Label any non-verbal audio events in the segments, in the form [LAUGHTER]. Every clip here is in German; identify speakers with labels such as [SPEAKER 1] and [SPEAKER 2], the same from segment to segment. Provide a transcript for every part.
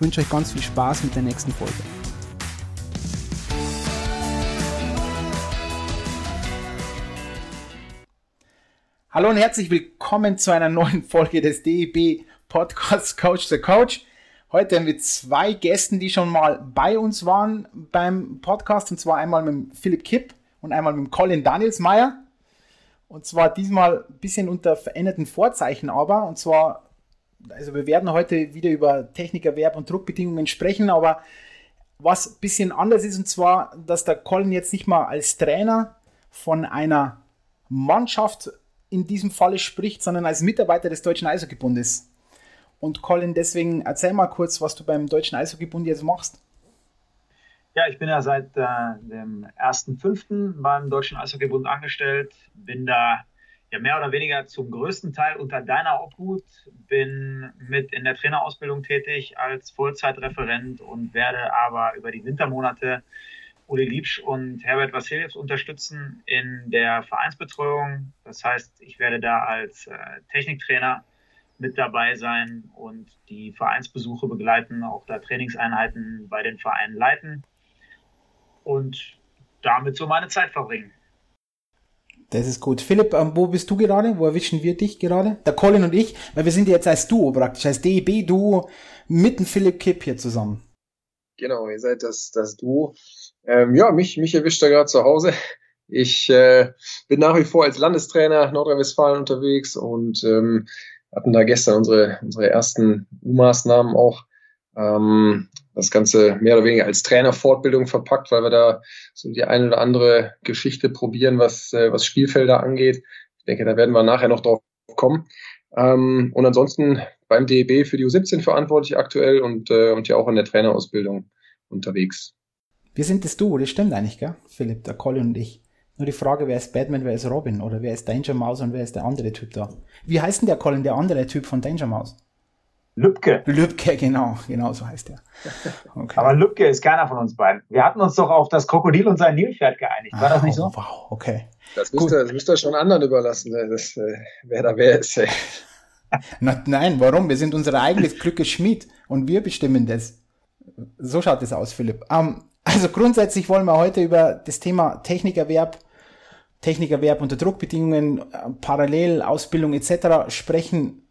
[SPEAKER 1] ich wünsche euch ganz viel Spaß mit der nächsten Folge. Hallo und herzlich willkommen zu einer neuen Folge des DEB Podcasts Coach the Coach. Heute mit zwei Gästen, die schon mal bei uns waren beim Podcast, und zwar einmal mit Philipp Kipp und einmal mit Colin Danielsmeier. Und zwar diesmal ein bisschen unter veränderten Vorzeichen aber, und zwar also wir werden heute wieder über Technikerwerb und Druckbedingungen sprechen, aber was ein bisschen anders ist, und zwar, dass der Colin jetzt nicht mal als Trainer von einer Mannschaft in diesem Falle spricht, sondern als Mitarbeiter des Deutschen Eishockeybundes. Und Colin, deswegen erzähl mal kurz, was du beim Deutschen Eishockeybund jetzt machst.
[SPEAKER 2] Ja, ich bin ja seit äh, dem 1.5. beim Deutschen Eishockeybund angestellt, bin da ja mehr oder weniger zum größten Teil unter deiner Obhut, bin mit in der Trainerausbildung tätig als Vollzeitreferent und werde aber über die Wintermonate Uli Liebsch und Herbert Vassiljevs unterstützen in der Vereinsbetreuung. Das heißt, ich werde da als äh, Techniktrainer mit dabei sein und die Vereinsbesuche begleiten, auch da Trainingseinheiten bei den Vereinen leiten und damit so meine Zeit verbringen.
[SPEAKER 1] Das ist gut. Philipp, ähm, wo bist du gerade? Wo erwischen wir dich gerade? Der Colin und ich, weil wir sind jetzt als Duo praktisch, als DEB-Duo mit dem Philipp Kipp hier zusammen.
[SPEAKER 3] Genau, ihr seid das, das Duo. Ähm, ja, mich, mich erwischt er gerade zu Hause. Ich äh, bin nach wie vor als Landestrainer Nordrhein-Westfalen unterwegs und ähm, hatten da gestern unsere, unsere ersten U-Maßnahmen auch ähm, das Ganze mehr oder weniger als Trainerfortbildung verpackt, weil wir da so die eine oder andere Geschichte probieren, was, äh, was Spielfelder angeht. Ich denke, da werden wir nachher noch drauf kommen. Ähm, und ansonsten beim DEB für die U17 verantwortlich aktuell und, äh, und ja auch in der Trainerausbildung unterwegs.
[SPEAKER 1] Wir sind das Du, das stimmt eigentlich, gell? Philipp, der Colin und ich. Nur die Frage, wer ist Batman, wer ist Robin oder wer ist Danger Mouse und wer ist der andere Typ da? Wie heißt denn der Colin, der andere Typ von Danger Mouse?
[SPEAKER 2] Lübke.
[SPEAKER 1] Lübke, genau, genau so heißt er.
[SPEAKER 2] Okay. [LAUGHS] Aber Lübke ist keiner von uns beiden. Wir hatten uns doch auf das Krokodil und sein Nilpferd geeinigt. War ah, das nicht so?
[SPEAKER 1] Wow, okay.
[SPEAKER 3] Das müsst, ihr, das müsst ihr schon anderen überlassen, das, äh, wer da wer ist. [LAUGHS]
[SPEAKER 1] Na, nein, warum? Wir sind unser eigenes Glückes Schmied und wir bestimmen das. So schaut es aus, Philipp. Um, also grundsätzlich wollen wir heute über das Thema Technikerwerb, Technikerwerb unter Druckbedingungen, äh, Parallelausbildung etc. sprechen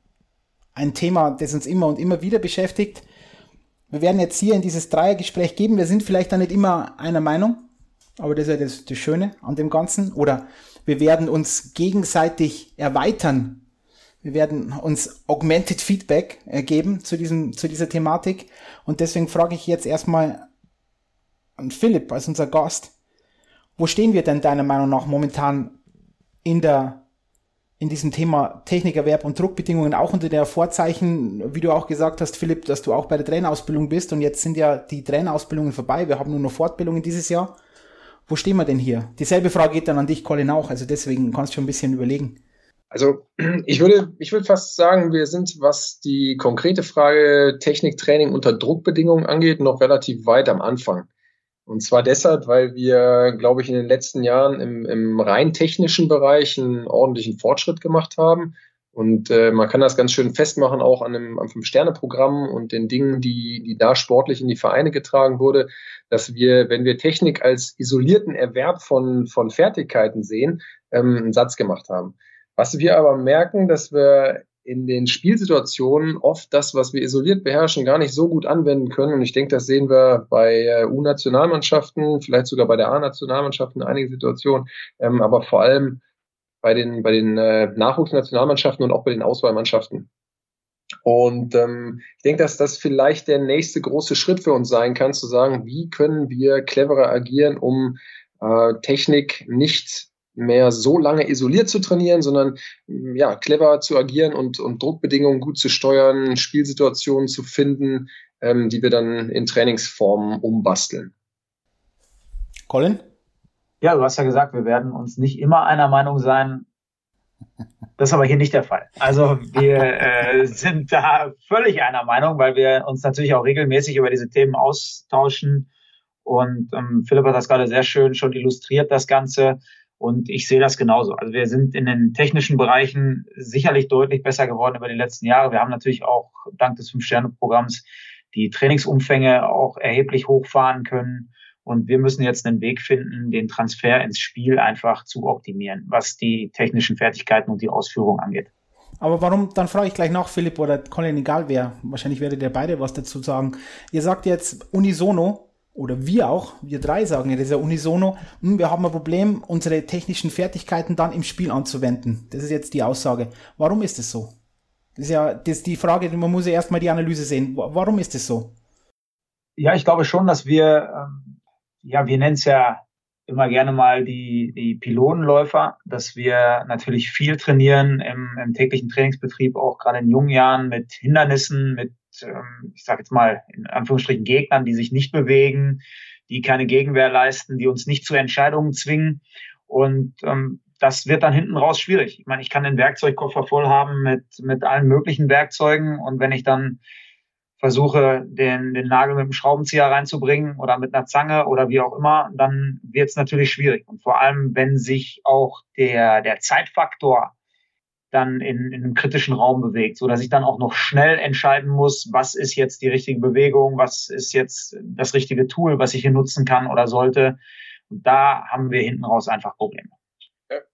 [SPEAKER 1] ein Thema, das uns immer und immer wieder beschäftigt. Wir werden jetzt hier in dieses Dreiergespräch geben. Wir sind vielleicht da nicht immer einer Meinung, aber das ist ja das, das Schöne an dem Ganzen. Oder wir werden uns gegenseitig erweitern. Wir werden uns Augmented Feedback äh, geben zu, diesem, zu dieser Thematik. Und deswegen frage ich jetzt erstmal an Philipp als unser Gast. Wo stehen wir denn deiner Meinung nach momentan in der in diesem Thema Technikerwerb und Druckbedingungen auch unter der Vorzeichen, wie du auch gesagt hast, Philipp, dass du auch bei der Trainerausbildung bist und jetzt sind ja die Trainerausbildungen vorbei. Wir haben nur noch Fortbildungen dieses Jahr. Wo stehen wir denn hier? Dieselbe Frage geht dann an dich, Colin, auch. Also deswegen kannst du schon ein bisschen überlegen.
[SPEAKER 3] Also ich würde, ich würde fast sagen, wir sind, was die konkrete Frage Techniktraining unter Druckbedingungen angeht, noch relativ weit am Anfang. Und zwar deshalb, weil wir, glaube ich, in den letzten Jahren im, im rein technischen Bereich einen ordentlichen Fortschritt gemacht haben. Und äh, man kann das ganz schön festmachen, auch an einem, am Fünf-Sterne-Programm und den Dingen, die, die da sportlich in die Vereine getragen wurde, dass wir, wenn wir Technik als isolierten Erwerb von, von Fertigkeiten sehen, ähm, einen Satz gemacht haben. Was wir aber merken, dass wir in den Spielsituationen oft das, was wir isoliert beherrschen, gar nicht so gut anwenden können. Und ich denke, das sehen wir bei äh, U-Nationalmannschaften, vielleicht sogar bei der A-Nationalmannschaften in einigen Situationen, ähm, aber vor allem bei den, bei den äh, Nachwuchsnationalmannschaften und auch bei den Auswahlmannschaften. Und ähm, ich denke, dass das vielleicht der nächste große Schritt für uns sein kann, zu sagen, wie können wir cleverer agieren, um äh, Technik nicht mehr so lange isoliert zu trainieren, sondern ja, clever zu agieren und, und Druckbedingungen gut zu steuern, Spielsituationen zu finden, ähm, die wir dann in Trainingsformen umbasteln.
[SPEAKER 1] Colin?
[SPEAKER 2] Ja, du hast ja gesagt, wir werden uns nicht immer einer Meinung sein. Das ist aber hier nicht der Fall. Also wir äh, sind da völlig einer Meinung, weil wir uns natürlich auch regelmäßig über diese Themen austauschen. Und ähm, Philipp hat das gerade sehr schön schon illustriert, das Ganze. Und ich sehe das genauso. Also wir sind in den technischen Bereichen sicherlich deutlich besser geworden über die letzten Jahre. Wir haben natürlich auch dank des Fünf-Sterne-Programms die Trainingsumfänge auch erheblich hochfahren können. Und wir müssen jetzt einen Weg finden, den Transfer ins Spiel einfach zu optimieren, was die technischen Fertigkeiten und die Ausführung angeht.
[SPEAKER 1] Aber warum, dann frage ich gleich nach, Philipp oder Colin, egal wer, wahrscheinlich werdet ihr beide was dazu sagen. Ihr sagt jetzt unisono, oder wir auch, wir drei sagen ja, das ist ja unisono, hm, wir haben ein Problem, unsere technischen Fertigkeiten dann im Spiel anzuwenden. Das ist jetzt die Aussage. Warum ist es so? Das ist ja das ist die Frage, man muss ja erstmal die Analyse sehen. Warum ist es so?
[SPEAKER 2] Ja, ich glaube schon, dass wir ähm, ja, wir nennen es ja immer gerne mal die, die Pylonenläufer, dass wir natürlich viel trainieren im, im täglichen Trainingsbetrieb, auch gerade in jungen Jahren mit Hindernissen, mit, ähm, ich sage jetzt mal in Anführungsstrichen Gegnern, die sich nicht bewegen, die keine Gegenwehr leisten, die uns nicht zu Entscheidungen zwingen. Und ähm, das wird dann hinten raus schwierig. Ich meine, ich kann den Werkzeugkoffer voll haben mit, mit allen möglichen Werkzeugen und wenn ich dann versuche, den, den Nagel mit dem Schraubenzieher reinzubringen oder mit einer Zange oder wie auch immer, dann wird es natürlich schwierig. Und vor allem, wenn sich auch der, der Zeitfaktor dann in, in einem kritischen Raum bewegt, so dass ich dann auch noch schnell entscheiden muss, was ist jetzt die richtige Bewegung, was ist jetzt das richtige Tool, was ich hier nutzen kann oder sollte. Und da haben wir hinten raus einfach Probleme.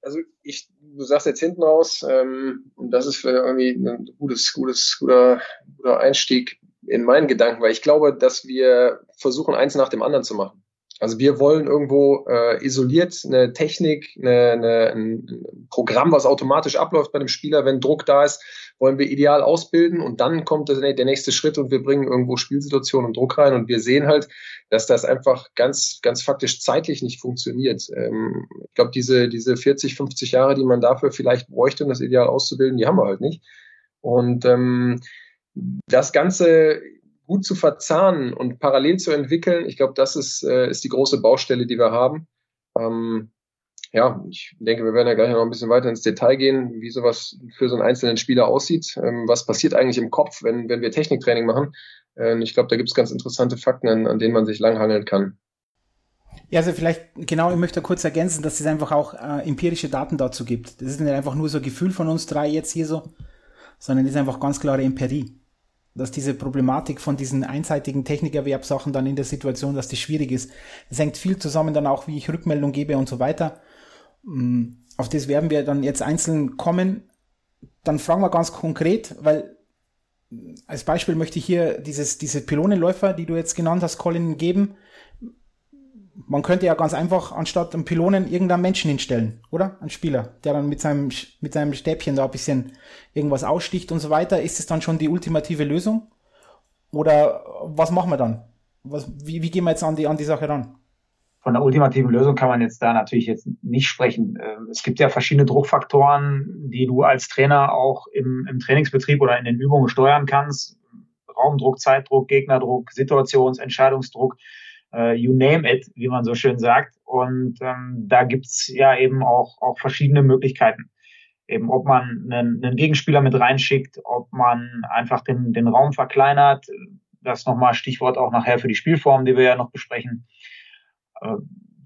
[SPEAKER 3] Also ich, du sagst jetzt hinten raus, ähm, und das ist für irgendwie ein gutes, gutes, guter, guter Einstieg in meinen Gedanken, weil ich glaube, dass wir versuchen, eins nach dem anderen zu machen. Also wir wollen irgendwo äh, isoliert eine Technik, eine, eine, ein Programm, was automatisch abläuft bei dem Spieler, wenn Druck da ist, wollen wir ideal ausbilden und dann kommt der, der nächste Schritt und wir bringen irgendwo Spielsituationen und Druck rein und wir sehen halt, dass das einfach ganz, ganz faktisch zeitlich nicht funktioniert. Ähm, ich glaube, diese, diese 40, 50 Jahre, die man dafür vielleicht bräuchte, um das ideal auszubilden, die haben wir halt nicht. Und ähm, das Ganze gut zu verzahnen und parallel zu entwickeln, ich glaube, das ist, äh, ist die große Baustelle, die wir haben. Ähm, ja, ich denke, wir werden ja gleich noch ein bisschen weiter ins Detail gehen, wie sowas für so einen einzelnen Spieler aussieht. Ähm, was passiert eigentlich im Kopf, wenn, wenn wir Techniktraining machen? Ähm, ich glaube, da gibt es ganz interessante Fakten, an, an denen man sich langhangeln kann.
[SPEAKER 1] Ja, also vielleicht, genau, ich möchte kurz ergänzen, dass es einfach auch äh, empirische Daten dazu gibt. Das ist nicht einfach nur so ein Gefühl von uns drei jetzt hier so, sondern das ist einfach ganz klare Empirie dass diese Problematik von diesen einseitigen Technikerwerbsachen dann in der Situation, dass die schwierig ist. Es hängt viel zusammen dann auch, wie ich Rückmeldung gebe und so weiter. Mm, auf das werden wir dann jetzt einzeln kommen. Dann fragen wir ganz konkret, weil als Beispiel möchte ich hier dieses, diese Pylonenläufer, die du jetzt genannt hast, Colin, geben man könnte ja ganz einfach anstatt einem Pylonen irgendeinen Menschen hinstellen, oder? Ein Spieler, der dann mit seinem, mit seinem Stäbchen da ein bisschen irgendwas aussticht und so weiter. Ist es dann schon die ultimative Lösung? Oder was machen wir dann? Was, wie, wie gehen wir jetzt an die, an die Sache ran?
[SPEAKER 2] Von der ultimativen Lösung kann man jetzt da natürlich jetzt nicht sprechen. Ähm, es gibt ja verschiedene Druckfaktoren, die du als Trainer auch im, im Trainingsbetrieb oder in den Übungen steuern kannst. Raumdruck, Zeitdruck, Gegnerdruck, Situations-, Entscheidungsdruck you name it, wie man so schön sagt. Und ähm, da gibt's ja eben auch, auch verschiedene Möglichkeiten. Eben ob man einen, einen Gegenspieler mit reinschickt, ob man einfach den, den Raum verkleinert. Das nochmal Stichwort auch nachher für die Spielform, die wir ja noch besprechen. Äh,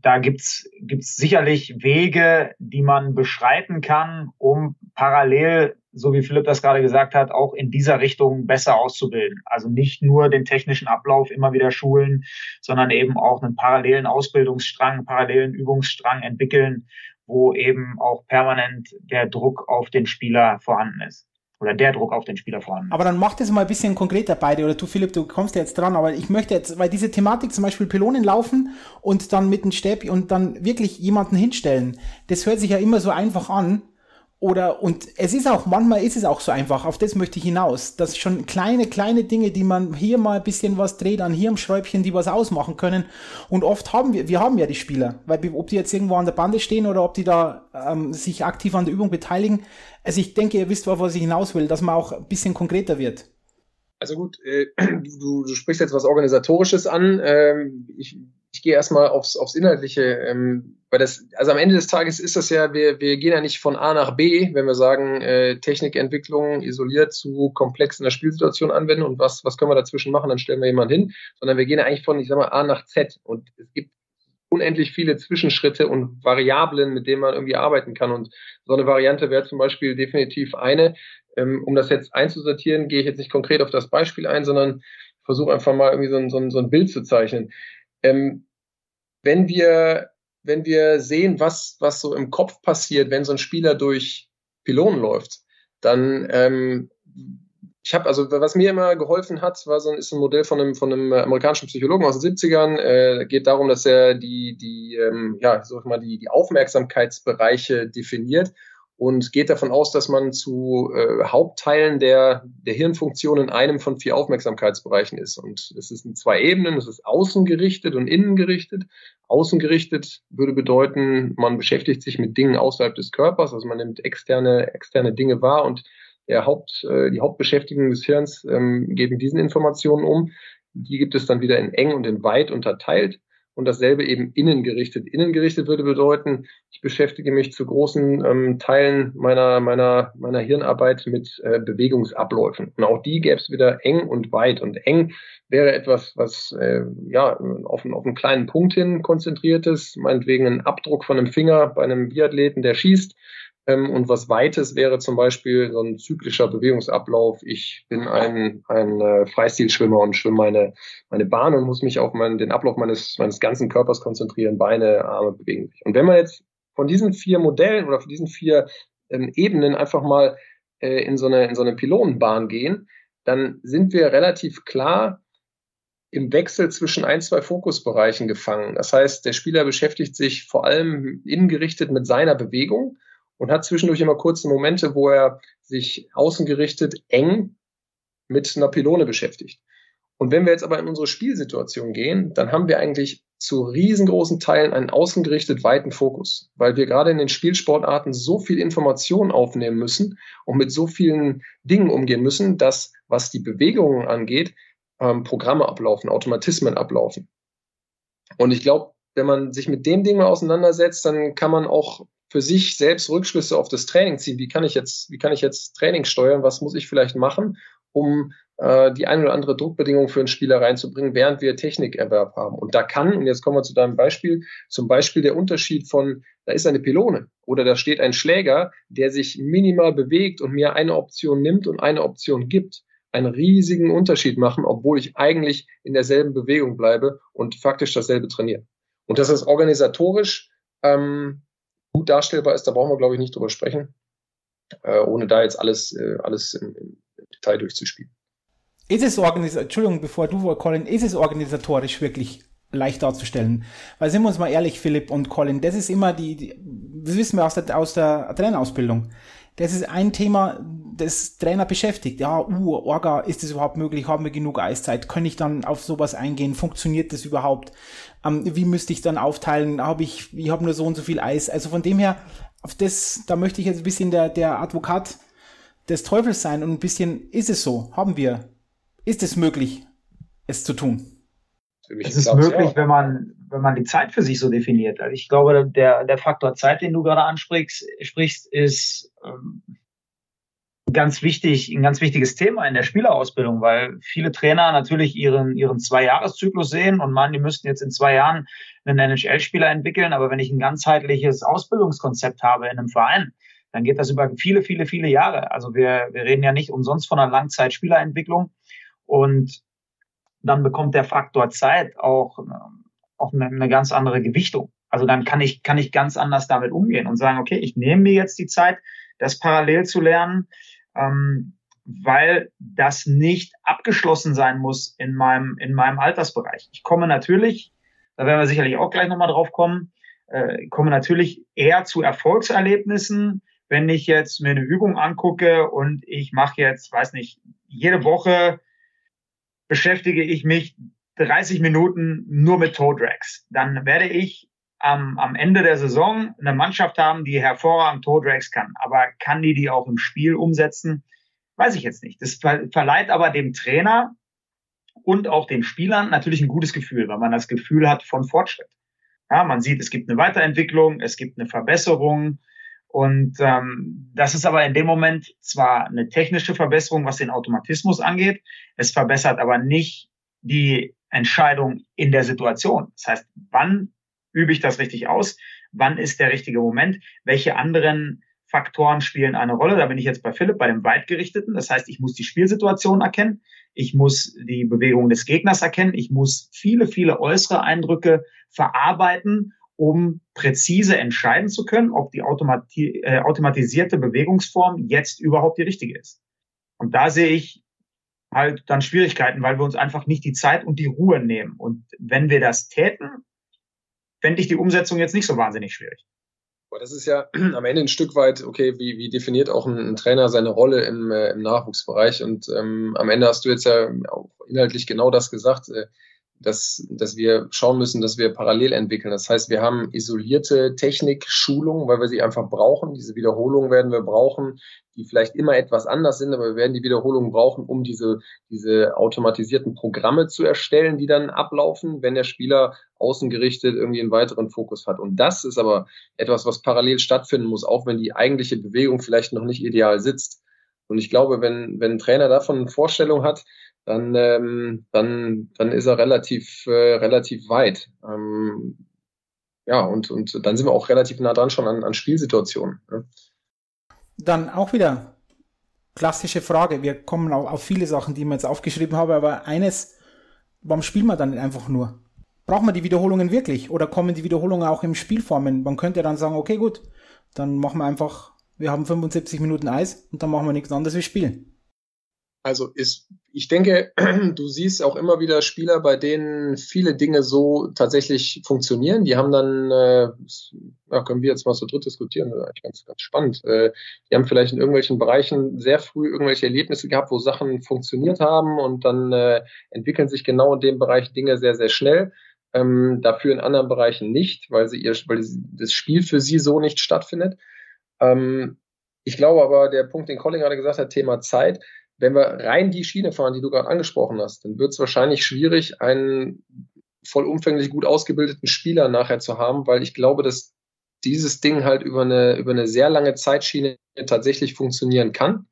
[SPEAKER 2] da gibt's gibt's sicherlich Wege, die man beschreiten kann, um parallel so wie Philipp das gerade gesagt hat, auch in dieser Richtung besser auszubilden. Also nicht nur den technischen Ablauf immer wieder schulen, sondern eben auch einen parallelen Ausbildungsstrang, einen parallelen Übungsstrang entwickeln, wo eben auch permanent der Druck auf den Spieler vorhanden ist. Oder der Druck auf den Spieler vorhanden.
[SPEAKER 1] Aber dann mach das mal ein bisschen konkreter beide. Oder du, Philipp, du kommst ja jetzt dran. Aber ich möchte jetzt, weil diese Thematik zum Beispiel Pylonen laufen und dann mit dem Stäbchen und dann wirklich jemanden hinstellen, das hört sich ja immer so einfach an oder, und es ist auch, manchmal ist es auch so einfach, auf das möchte ich hinaus, dass schon kleine, kleine Dinge, die man hier mal ein bisschen was dreht, an hier am Schräubchen, die was ausmachen können. Und oft haben wir, wir haben ja die Spieler, weil ob die jetzt irgendwo an der Bande stehen oder ob die da ähm, sich aktiv an der Übung beteiligen. Also ich denke, ihr wisst, was ich hinaus will, dass man auch ein bisschen konkreter wird.
[SPEAKER 3] Also gut, äh, [CLEARS THROAT] du, du sprichst jetzt was Organisatorisches an. Ähm, ich, ich gehe erstmal aufs, aufs Inhaltliche, ähm, weil das, also am Ende des Tages ist das ja, wir, wir gehen ja nicht von A nach B, wenn wir sagen, äh, Technikentwicklung isoliert zu komplex in der Spielsituation anwenden und was, was können wir dazwischen machen, dann stellen wir jemanden hin, sondern wir gehen eigentlich von, ich sag mal, A nach Z und es gibt unendlich viele Zwischenschritte und Variablen, mit denen man irgendwie arbeiten kann. Und so eine Variante wäre zum Beispiel definitiv eine. Ähm, um das jetzt einzusortieren, gehe ich jetzt nicht konkret auf das Beispiel ein, sondern versuche einfach mal irgendwie so ein, so ein, so ein Bild zu zeichnen. Ähm, wenn wir, wenn wir sehen, was, was so im Kopf passiert, wenn so ein Spieler durch Pylonen läuft, dann ähm, ich habe, also was mir immer geholfen hat, war so ein, ist ein Modell von einem, von einem amerikanischen Psychologen aus den 70ern. Äh, geht darum, dass er die, die, ähm, ja, sag mal, die, die Aufmerksamkeitsbereiche definiert und geht davon aus, dass man zu äh, Hauptteilen der, der Hirnfunktion in einem von vier Aufmerksamkeitsbereichen ist. Und es ist in zwei Ebenen, es ist außengerichtet und innengerichtet. Außengerichtet würde bedeuten, man beschäftigt sich mit Dingen außerhalb des Körpers, also man nimmt externe, externe Dinge wahr und der Haupt, äh, die Hauptbeschäftigung des Hirns ähm, geht mit diesen Informationen um. Die gibt es dann wieder in eng und in weit unterteilt und dasselbe eben innengerichtet. Innengerichtet würde bedeuten, ich beschäftige mich zu großen ähm, Teilen meiner, meiner, meiner Hirnarbeit mit äh, Bewegungsabläufen. Und auch die gäbe es wieder eng und weit. Und eng wäre etwas, was äh, ja auf, auf einen kleinen Punkt hin konzentriert ist, meinetwegen ein Abdruck von einem Finger bei einem Biathleten, der schießt und was Weites wäre zum Beispiel so ein zyklischer Bewegungsablauf. Ich bin ein, ein äh, Freistilschwimmer und schwimme meine, meine Bahn und muss mich auf meinen, den Ablauf meines, meines ganzen Körpers konzentrieren. Beine, Arme bewegen sich. Und wenn man jetzt von diesen vier Modellen oder von diesen vier ähm, Ebenen einfach mal äh, in, so eine, in so eine Pylonenbahn gehen, dann sind wir relativ klar im Wechsel zwischen ein, zwei Fokusbereichen gefangen. Das heißt, der Spieler beschäftigt sich vor allem innengerichtet mit seiner Bewegung und hat zwischendurch immer kurze Momente, wo er sich außengerichtet eng mit einer Pylone beschäftigt. Und wenn wir jetzt aber in unsere Spielsituation gehen, dann haben wir eigentlich zu riesengroßen Teilen einen außengerichtet weiten Fokus, weil wir gerade in den Spielsportarten so viel Information aufnehmen müssen und mit so vielen Dingen umgehen müssen, dass, was die Bewegungen angeht, ähm, Programme ablaufen, Automatismen ablaufen. Und ich glaube, wenn man sich mit dem Ding mal auseinandersetzt, dann kann man auch für sich selbst Rückschlüsse auf das Training ziehen. Wie kann ich jetzt, wie kann ich jetzt Training steuern? Was muss ich vielleicht machen, um äh, die eine oder andere Druckbedingung für einen Spieler reinzubringen, während wir Technikerwerb haben? Und da kann, und jetzt kommen wir zu deinem Beispiel, zum Beispiel der Unterschied von, da ist eine Pylone oder da steht ein Schläger, der sich minimal bewegt und mir eine Option nimmt und eine Option gibt, einen riesigen Unterschied machen, obwohl ich eigentlich in derselben Bewegung bleibe und faktisch dasselbe trainiere. Und das ist organisatorisch ähm, gut darstellbar ist, da brauchen wir, glaube ich, nicht drüber sprechen, äh, ohne da jetzt alles, äh, alles im, im, Detail durchzuspielen.
[SPEAKER 1] Ist es organisatorisch, Entschuldigung, bevor du, Colin, ist es organisatorisch wirklich leicht darzustellen? Weil sind wir uns mal ehrlich, Philipp und Colin, das ist immer die, die das wissen wir aus der, aus der Trainerausbildung. Das ist ein Thema, das Trainer beschäftigt. Ja, uh, Orga, ist das überhaupt möglich? Haben wir genug Eiszeit? Kann ich dann auf sowas eingehen? Funktioniert das überhaupt? Ähm, wie müsste ich dann aufteilen? Habe ich, ich habe nur so und so viel Eis. Also von dem her, auf das, da möchte ich jetzt ein bisschen der, der Advokat des Teufels sein und ein bisschen, ist es so? Haben wir? Ist es möglich, es zu tun?
[SPEAKER 2] Es ist möglich, wenn man, wenn man die Zeit für sich so definiert. Also ich glaube, der, der Faktor Zeit, den du gerade ansprichst, sprichst, ist ganz wichtig, ein ganz wichtiges Thema in der Spielerausbildung, weil viele Trainer natürlich ihren, ihren Zwei-Jahres-Zyklus sehen und meinen, die müssten jetzt in zwei Jahren einen NHL-Spieler entwickeln. Aber wenn ich ein ganzheitliches Ausbildungskonzept habe in einem Verein, dann geht das über viele, viele, viele Jahre. Also wir, wir reden ja nicht umsonst von einer Langzeitspielerentwicklung. Und dann bekommt der Faktor Zeit auch, auch eine, eine ganz andere Gewichtung. Also dann kann ich, kann ich ganz anders damit umgehen und sagen, okay, ich nehme mir jetzt die Zeit, das parallel zu lernen ähm, weil das nicht abgeschlossen sein muss in meinem, in meinem Altersbereich. Ich komme natürlich, da werden wir sicherlich auch gleich nochmal drauf kommen, äh, komme natürlich eher zu Erfolgserlebnissen, wenn ich jetzt mir eine Übung angucke und ich mache jetzt, weiß nicht, jede Woche beschäftige ich mich 30 Minuten nur mit Toe Drags. Dann werde ich am, am Ende der Saison eine Mannschaft haben, die hervorragend Toe Drags kann. Aber kann die die auch im Spiel umsetzen? Weiß ich jetzt nicht. Das verleiht aber dem Trainer und auch den Spielern natürlich ein gutes Gefühl, weil man das Gefühl hat von Fortschritt. Ja, man sieht, es gibt eine Weiterentwicklung, es gibt eine Verbesserung. Und ähm, das ist aber in dem Moment zwar eine technische Verbesserung, was den Automatismus angeht, es verbessert aber nicht die Entscheidung in der Situation. Das heißt, wann übe ich das richtig aus? Wann ist der richtige Moment? Welche anderen Faktoren spielen eine Rolle? Da bin ich jetzt bei Philipp, bei dem Weitgerichteten. Das heißt, ich muss die Spielsituation erkennen. Ich muss die Bewegung des Gegners erkennen. Ich muss viele, viele äußere Eindrücke verarbeiten, um präzise entscheiden zu können, ob die automati äh, automatisierte Bewegungsform jetzt überhaupt die richtige ist. Und da sehe ich halt dann Schwierigkeiten, weil wir uns einfach nicht die Zeit und die Ruhe nehmen. Und wenn wir das täten, fände ich die Umsetzung jetzt nicht so wahnsinnig schwierig.
[SPEAKER 3] Das ist ja [CLEARS THROAT] am Ende ein Stück weit, okay, wie, wie definiert auch ein, ein Trainer seine Rolle im, äh, im Nachwuchsbereich? Und ähm, am Ende hast du jetzt ja auch inhaltlich genau das gesagt. Äh, dass, dass wir schauen müssen, dass wir parallel entwickeln. Das heißt, wir haben isolierte Technik-Schulungen, weil wir sie einfach brauchen. Diese Wiederholungen werden wir brauchen, die vielleicht immer etwas anders sind, aber wir werden die Wiederholungen brauchen, um diese, diese automatisierten Programme zu erstellen, die dann ablaufen, wenn der Spieler außengerichtet irgendwie einen weiteren Fokus hat. Und das ist aber etwas, was parallel stattfinden muss, auch wenn die eigentliche Bewegung vielleicht noch nicht ideal sitzt. Und ich glaube, wenn, wenn ein Trainer davon eine Vorstellung hat, dann, ähm, dann, dann ist er relativ, äh, relativ weit. Ähm, ja, und, und dann sind wir auch relativ nah dran schon an, an Spielsituationen. Ne?
[SPEAKER 1] Dann auch wieder klassische Frage. Wir kommen auf, auf viele Sachen, die wir jetzt aufgeschrieben haben, aber eines, warum spielen wir dann einfach nur? Brauchen wir die Wiederholungen wirklich? Oder kommen die Wiederholungen auch im Spielformen? Man könnte dann sagen, okay, gut, dann machen wir einfach, wir haben 75 Minuten Eis und dann machen wir nichts anderes wie spielen.
[SPEAKER 3] Also ist, ich denke, [CLEARS THROAT] du siehst auch immer wieder Spieler, bei denen viele Dinge so tatsächlich funktionieren. Die haben dann, äh, können wir jetzt mal so dritt diskutieren, das ist ganz, ganz spannend. Äh, die haben vielleicht in irgendwelchen Bereichen sehr früh irgendwelche Erlebnisse gehabt, wo Sachen funktioniert haben und dann äh, entwickeln sich genau in dem Bereich Dinge sehr, sehr schnell. Ähm, dafür in anderen Bereichen nicht, weil sie ihr, weil das Spiel für sie so nicht stattfindet. Ähm, ich glaube aber, der Punkt, den Colin gerade gesagt hat, Thema Zeit, wenn wir rein die Schiene fahren, die du gerade angesprochen hast, dann wird es wahrscheinlich schwierig, einen vollumfänglich gut ausgebildeten Spieler nachher zu haben, weil ich glaube, dass dieses Ding halt über eine, über eine sehr lange Zeitschiene tatsächlich funktionieren kann.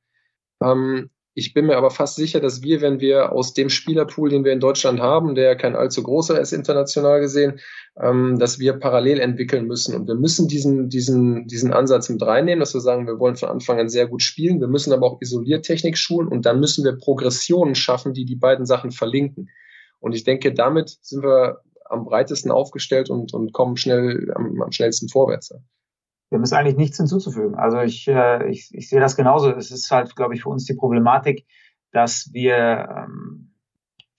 [SPEAKER 3] Ähm, ich bin mir aber fast sicher, dass wir, wenn wir aus dem Spielerpool, den wir in Deutschland haben, der kein allzu großer ist international gesehen, ähm, dass wir parallel entwickeln müssen. Und wir müssen diesen, diesen, diesen Ansatz mit reinnehmen, dass wir sagen, wir wollen von Anfang an sehr gut spielen. Wir müssen aber auch Isoliertechnik schulen und dann müssen wir Progressionen schaffen, die die beiden Sachen verlinken. Und ich denke, damit sind wir am breitesten aufgestellt und, und kommen schnell am, am schnellsten vorwärts.
[SPEAKER 2] Dem ist eigentlich nichts hinzuzufügen. Also ich, äh, ich, ich sehe das genauso. Es ist halt, glaube ich, für uns die Problematik, dass wir ähm,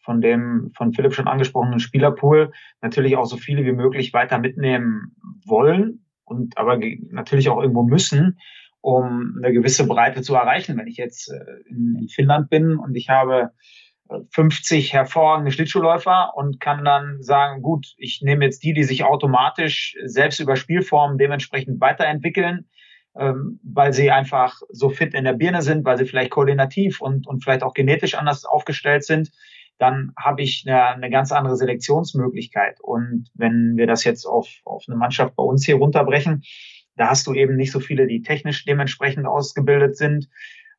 [SPEAKER 2] von dem von Philipp schon angesprochenen Spielerpool natürlich auch so viele wie möglich weiter mitnehmen wollen und aber natürlich auch irgendwo müssen, um eine gewisse Breite zu erreichen. Wenn ich jetzt äh, in, in Finnland bin und ich habe 50 hervorragende Schlittschuhläufer und kann dann sagen, gut, ich nehme jetzt die, die sich automatisch selbst über Spielformen dementsprechend weiterentwickeln, ähm, weil sie einfach so fit in der Birne sind, weil sie vielleicht koordinativ und, und vielleicht auch genetisch anders aufgestellt sind, dann habe ich eine, eine ganz andere Selektionsmöglichkeit. Und wenn wir das jetzt auf, auf eine Mannschaft bei uns hier runterbrechen, da hast du eben nicht so viele, die technisch dementsprechend ausgebildet sind.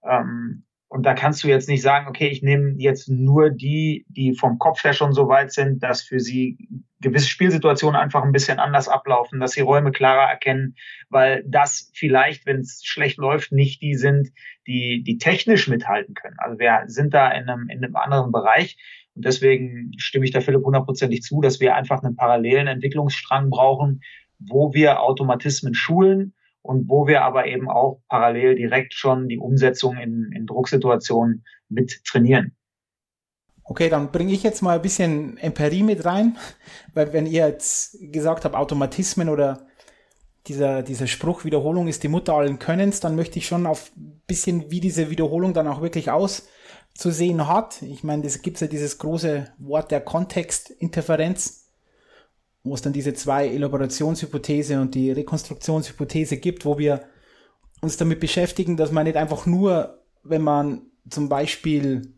[SPEAKER 2] Ähm, und da kannst du jetzt nicht sagen, okay, ich nehme jetzt nur die, die vom Kopf her schon so weit sind, dass für sie gewisse Spielsituationen einfach ein bisschen anders ablaufen, dass sie Räume klarer erkennen, weil das vielleicht, wenn es schlecht läuft, nicht die sind, die, die technisch mithalten können. Also wir sind da in einem, in einem anderen Bereich. Und deswegen stimme ich da Philipp hundertprozentig zu, dass wir einfach einen parallelen Entwicklungsstrang brauchen, wo wir Automatismen schulen, und wo wir aber eben auch parallel direkt schon die Umsetzung in, in Drucksituationen mit trainieren.
[SPEAKER 1] Okay, dann bringe ich jetzt mal ein bisschen Empirie mit rein, weil wenn ihr jetzt gesagt habt, Automatismen oder dieser, dieser Spruch, Wiederholung ist die Mutter allen Könnens, dann möchte ich schon auf ein bisschen, wie diese Wiederholung dann auch wirklich auszusehen hat. Ich meine, es gibt ja dieses große Wort der Kontextinterferenz wo es dann diese zwei Elaborationshypothese und die Rekonstruktionshypothese gibt, wo wir uns damit beschäftigen, dass man nicht einfach nur, wenn man zum Beispiel